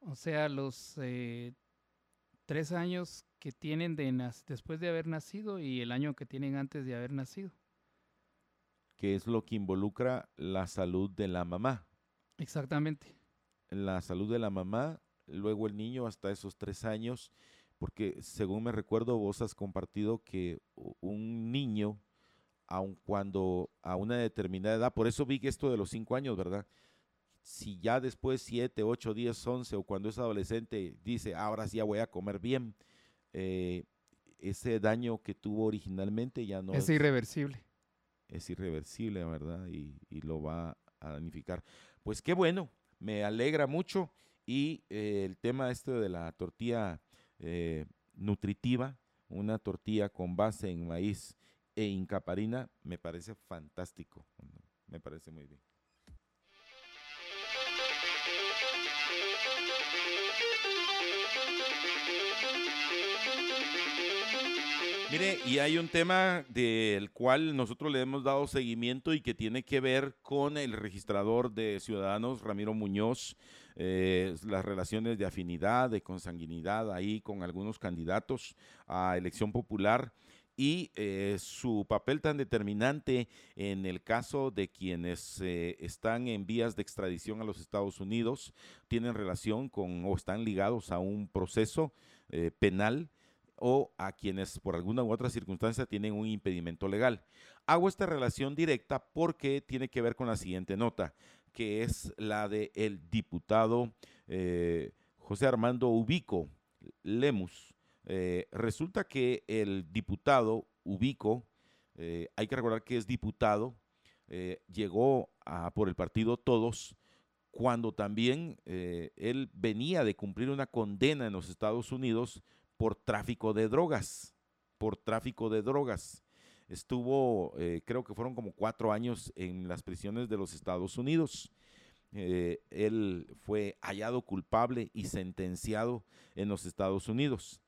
O sea, los eh, tres años que tienen de después de haber nacido y el año que tienen antes de haber nacido. Que es lo que involucra la salud de la mamá. Exactamente. La salud de la mamá, luego el niño hasta esos tres años, porque según me recuerdo, vos has compartido que un niño aun cuando a una determinada edad, por eso vi que esto de los cinco años, ¿verdad? Si ya después siete, ocho, diez, once o cuando es adolescente dice, ahora sí ya voy a comer bien, eh, ese daño que tuvo originalmente ya no es, irreversible. Es irreversible, ¿verdad? Y, lo va a danificar. Pues qué bueno, me alegra mucho y eh, el tema este de la tortilla eh, nutritiva, una tortilla con base en maíz e Incaparina me parece fantástico, me parece muy bien. Mire, y hay un tema del cual nosotros le hemos dado seguimiento y que tiene que ver con el registrador de ciudadanos, Ramiro Muñoz, eh, las relaciones de afinidad, de consanguinidad ahí con algunos candidatos a elección popular y eh, su papel tan determinante en el caso de quienes eh, están en vías de extradición a los Estados Unidos, tienen relación con o están ligados a un proceso penal o a quienes por alguna u otra circunstancia tienen un impedimento legal. Hago esta relación directa porque tiene que ver con la siguiente nota, que es la del el diputado José Armando Ubico Lemus eh, resulta que el diputado Ubico, eh, hay que recordar que es diputado, eh, llegó a, por el partido Todos cuando también él venía de cumplir una condena en los Estados Unidos por tráfico de drogas, por tráfico de drogas. Estuvo, creo que fueron como cuatro años en las prisiones de los Estados Unidos. él fue hallado culpable y sentenciado en los Estados Unidos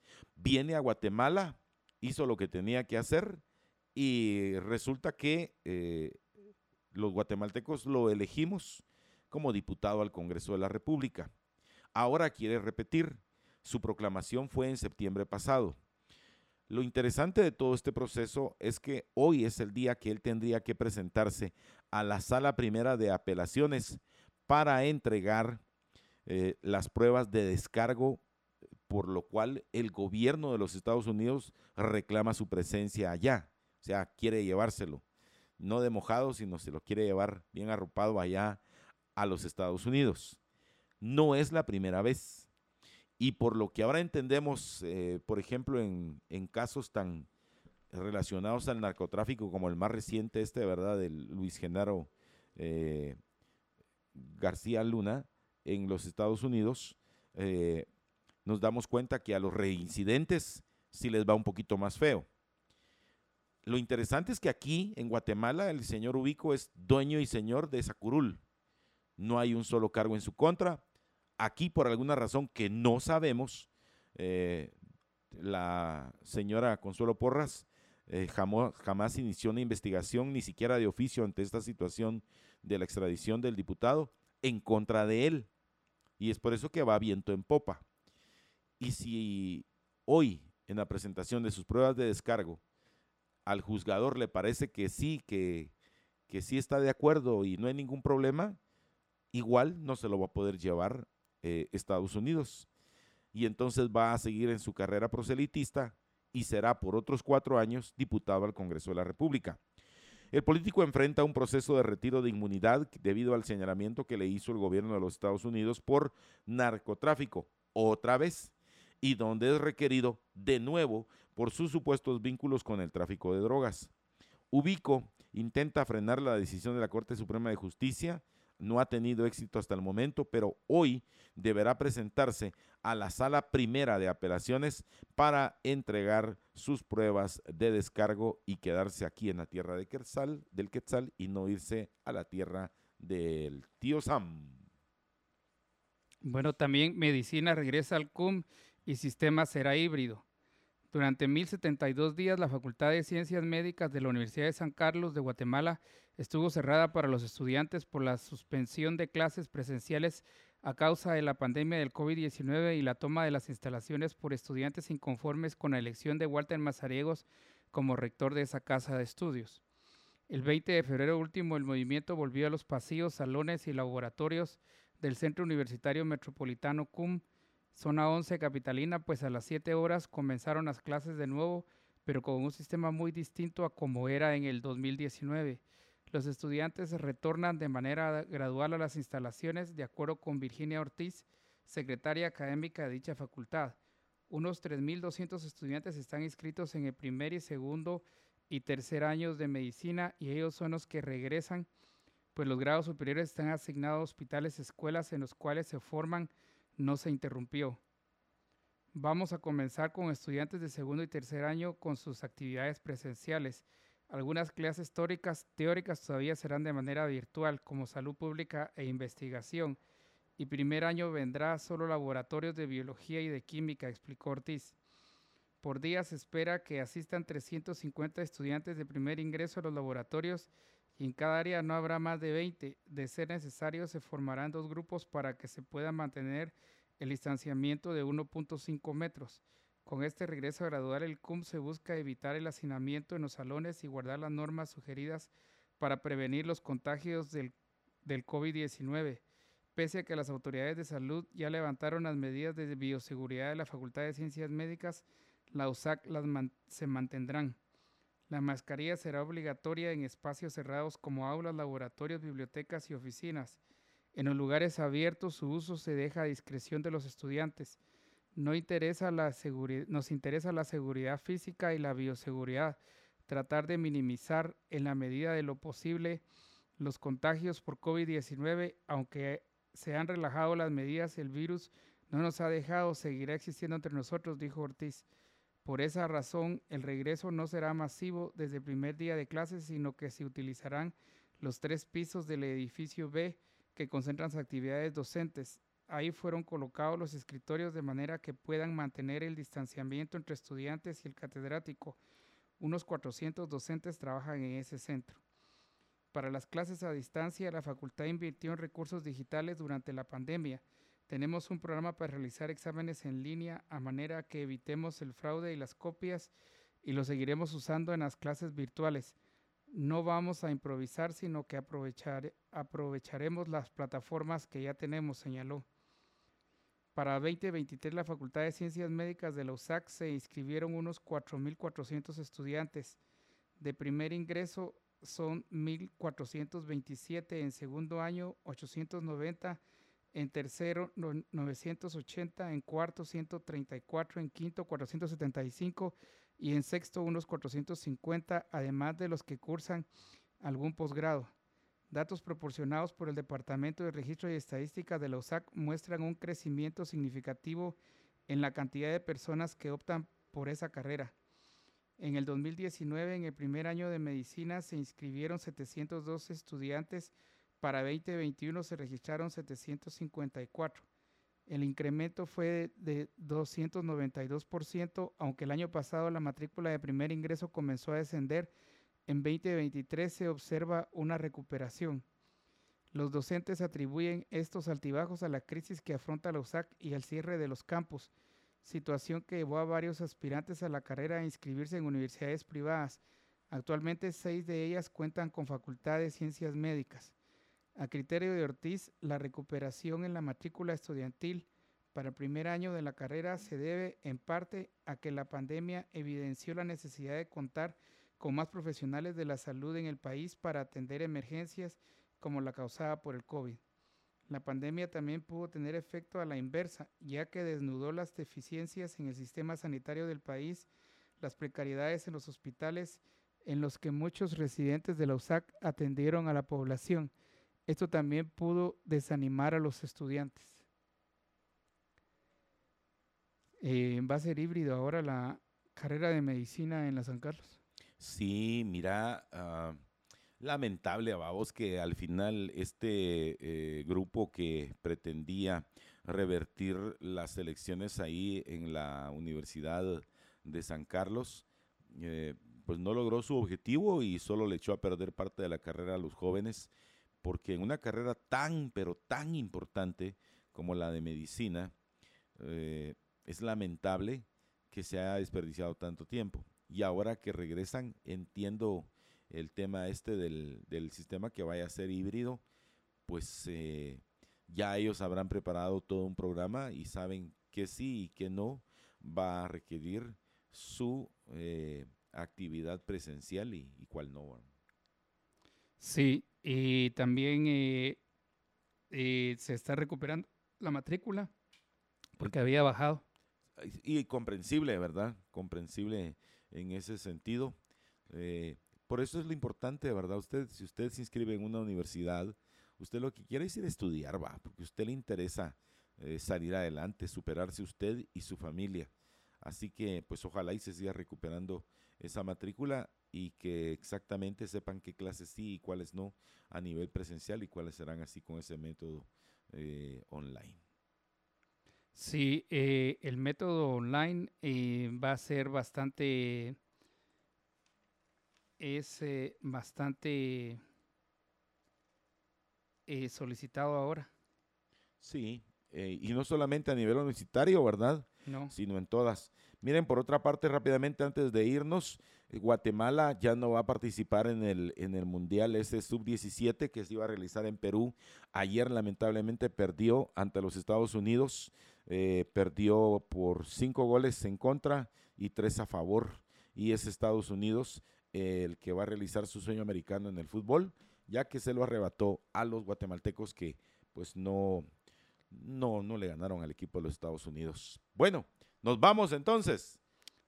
viene a Guatemala, hizo lo que tenía que hacer y resulta que eh, los guatemaltecos lo elegimos como diputado al Congreso de la República. Ahora quiere repetir, su proclamación fue en septiembre pasado. Lo interesante de todo este proceso es que hoy es el día que él tendría que presentarse a la sala primera de apelaciones para entregar eh, las pruebas de descargo por lo cual el gobierno de los Estados Unidos reclama su presencia allá, o sea, quiere llevárselo, no de mojado, sino se lo quiere llevar bien arropado allá a los Estados Unidos. No es la primera vez. Y por lo que ahora entendemos, eh, por ejemplo, en, casos tan relacionados al narcotráfico como el más reciente este, ¿verdad? Del Luis Genaro eh, García Luna, en los Estados Unidos, eh, nos damos cuenta que a los reincidentes sí les va un poquito más feo. Lo interesante es que aquí en Guatemala el señor Ubico es dueño y señor de esa curul. No hay un solo cargo en su contra. Aquí por alguna razón que no sabemos, eh, la señora Consuelo Porras eh, jamás, inició una investigación, ni siquiera de oficio, ante esta situación de la extradición del diputado en contra de él. Y es por eso que va viento en popa. Y si hoy, en la presentación de sus pruebas de descargo, al juzgador le parece que sí, que, que sí está de acuerdo y no hay ningún problema, igual no se lo va a poder llevar eh, Estados Unidos. Y entonces va a seguir en su carrera proselitista y será por otros cuatro años diputado al Congreso de la República. El político enfrenta un proceso de retiro de inmunidad debido al señalamiento que le hizo el gobierno de los Estados Unidos por narcotráfico, otra vez, y donde es requerido de nuevo por sus supuestos vínculos con el tráfico de drogas. Ubico intenta frenar la decisión de la Corte Suprema de Justicia, no ha tenido éxito hasta el momento, pero hoy deberá presentarse a la sala primera de apelaciones para entregar sus pruebas de descargo y quedarse aquí en la tierra de Quetzal, del Quetzal y no irse a la tierra del tío Sam. Bueno, también medicina regresa al CUM y sistema será híbrido. Durante 1072 días, la Facultad de Ciencias Médicas de la Universidad de San Carlos de Guatemala estuvo cerrada para los estudiantes por la suspensión de clases presenciales a causa de la pandemia del COVID-19 y la toma de las instalaciones por estudiantes inconformes con la elección de Walter Mazariegos como rector de esa casa de estudios. El 20 de febrero último, el movimiento volvió a los pasillos, salones y laboratorios del Centro Universitario Metropolitano CUM Zona 11 Capitalina, pues a las 7 horas comenzaron las clases de nuevo, pero con un sistema muy distinto a como era en el 2019. Los estudiantes retornan de manera gradual a las instalaciones, de acuerdo con Virginia Ortiz, secretaria académica de dicha facultad. Unos 3.200 estudiantes están inscritos en el primer y segundo y tercer años de medicina y ellos son los que regresan, pues los grados superiores están asignados a hospitales, escuelas en los cuales se forman no se interrumpió. Vamos a comenzar con estudiantes de segundo y tercer año con sus actividades presenciales. Algunas clases teóricas, todavía serán de manera virtual, como salud pública e investigación. Y primer año vendrá solo laboratorios de biología y de química, explicó Ortiz. Por día se espera que asistan 350 estudiantes de primer ingreso a los laboratorios y en cada área no habrá más de 20. De ser necesario, se formarán dos grupos para que se pueda mantener el distanciamiento de 1.5 metros. Con este regreso gradual, el CUM se busca evitar el hacinamiento en los salones y guardar las normas sugeridas para prevenir los contagios del, del COVID-19. Pese a que las autoridades de salud ya levantaron las medidas de bioseguridad de la Facultad de Ciencias Médicas, la USAC las se mantendrán. La mascarilla será obligatoria en espacios cerrados como aulas, laboratorios, bibliotecas y oficinas. En los lugares abiertos su uso se deja a discreción de los estudiantes. No interesa la nos interesa la seguridad física y la bioseguridad. Tratar de minimizar en la medida de lo posible los contagios por COVID-19, aunque se han relajado las medidas, el virus no nos ha dejado, seguirá existiendo entre nosotros, dijo Ortiz. Por esa razón, el regreso no será masivo desde el primer día de clases, sino que se utilizarán los tres pisos del edificio B que concentran sus actividades docentes. Ahí fueron colocados los escritorios de manera que puedan mantener el distanciamiento entre estudiantes y el catedrático. Unos 400 docentes trabajan en ese centro. Para las clases a distancia, la facultad invirtió en recursos digitales durante la pandemia. Tenemos un programa para realizar exámenes en línea a manera que evitemos el fraude y las copias y lo seguiremos usando en las clases virtuales. No vamos a improvisar, sino que aprovechar, aprovecharemos las plataformas que ya tenemos, señaló. Para 2023, la Facultad de Ciencias Médicas de la USAC se inscribieron unos 4.400 estudiantes. De primer ingreso son 1.427, en segundo año 890 en tercero 980, en cuarto 134, en quinto 475 y en sexto unos 450, además de los que cursan algún posgrado. Datos proporcionados por el Departamento de Registro y Estadística de la USAC muestran un crecimiento significativo en la cantidad de personas que optan por esa carrera. En el 2019, en el primer año de medicina, se inscribieron 702 estudiantes, para 2021 se registraron 754. El incremento fue de 292%, aunque el año pasado la matrícula de primer ingreso comenzó a descender en 2023 se observa una recuperación. Los docentes atribuyen estos altibajos a la crisis que afronta la USAC y al cierre de los campus, situación que llevó a varios aspirantes a la carrera a inscribirse en universidades privadas. Actualmente seis de ellas cuentan con facultad de ciencias médicas. A criterio de Ortiz, la recuperación en la matrícula estudiantil para el primer año de la carrera se debe en parte a que la pandemia evidenció la necesidad de contar con más profesionales de la salud en el país para atender emergencias como la causada por el COVID. La pandemia también pudo tener efecto a la inversa, ya que desnudó las deficiencias en el sistema sanitario del país, las precariedades en los hospitales en los que muchos residentes de la USAC atendieron a la población. Esto también pudo desanimar a los estudiantes. Eh, va a ser híbrido ahora la carrera de medicina en la San Carlos. Sí, mira, uh, lamentable, vos que al final este eh, grupo que pretendía revertir las elecciones ahí en la Universidad de San Carlos, eh, pues no logró su objetivo y solo le echó a perder parte de la carrera a los jóvenes, porque en una carrera tan, pero tan importante como la de medicina, eh, es lamentable que se haya desperdiciado tanto tiempo y ahora que regresan entiendo el tema este del, sistema que vaya a ser híbrido, pues eh, ya ellos habrán preparado todo un programa y saben que sí y que no va a requerir su eh, actividad presencial y, cuál no. Sí, y también eh, se está recuperando la matrícula porque había bajado. Y comprensible, ¿verdad? Comprensible en ese sentido. Eh, por eso es lo importante, ¿verdad? Usted, si usted se inscribe en una universidad, usted lo que quiere es ir a estudiar, va, porque a usted le interesa eh, salir adelante, superarse usted y su familia. Así que, pues ojalá y se siga recuperando esa matrícula y que exactamente sepan qué clases sí y cuáles no a nivel presencial y cuáles serán así con ese método eh, online. Sí, eh, el método online eh, va a ser bastante, es bastante solicitado ahora. Sí, y no solamente a nivel universitario, ¿verdad? No. Sino en todas. Miren, por otra parte, rápidamente antes de irnos, Guatemala ya no va a participar en el, en el Mundial ese Sub-17 que se iba a realizar en Perú. Ayer lamentablemente perdió ante los Estados Unidos. Eh, perdió por cinco goles en contra y tres a favor. Y es Estados Unidos eh, el que va a realizar su sueño americano en el fútbol, ya que se lo arrebató a los guatemaltecos que pues no, no, no le ganaron al equipo de los Estados Unidos. Bueno, nos vamos entonces.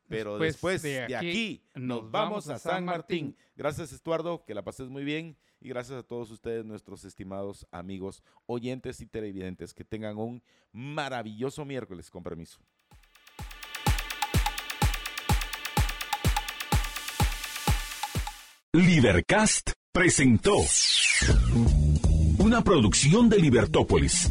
Pero después, de, aquí, nos vamos a San Martín. Gracias, Estuardo, que la pases muy bien. Y gracias a todos ustedes, nuestros estimados amigos, oyentes y televidentes. Que tengan un maravilloso miércoles. Con permiso. Libercast presentó una producción de Libertópolis.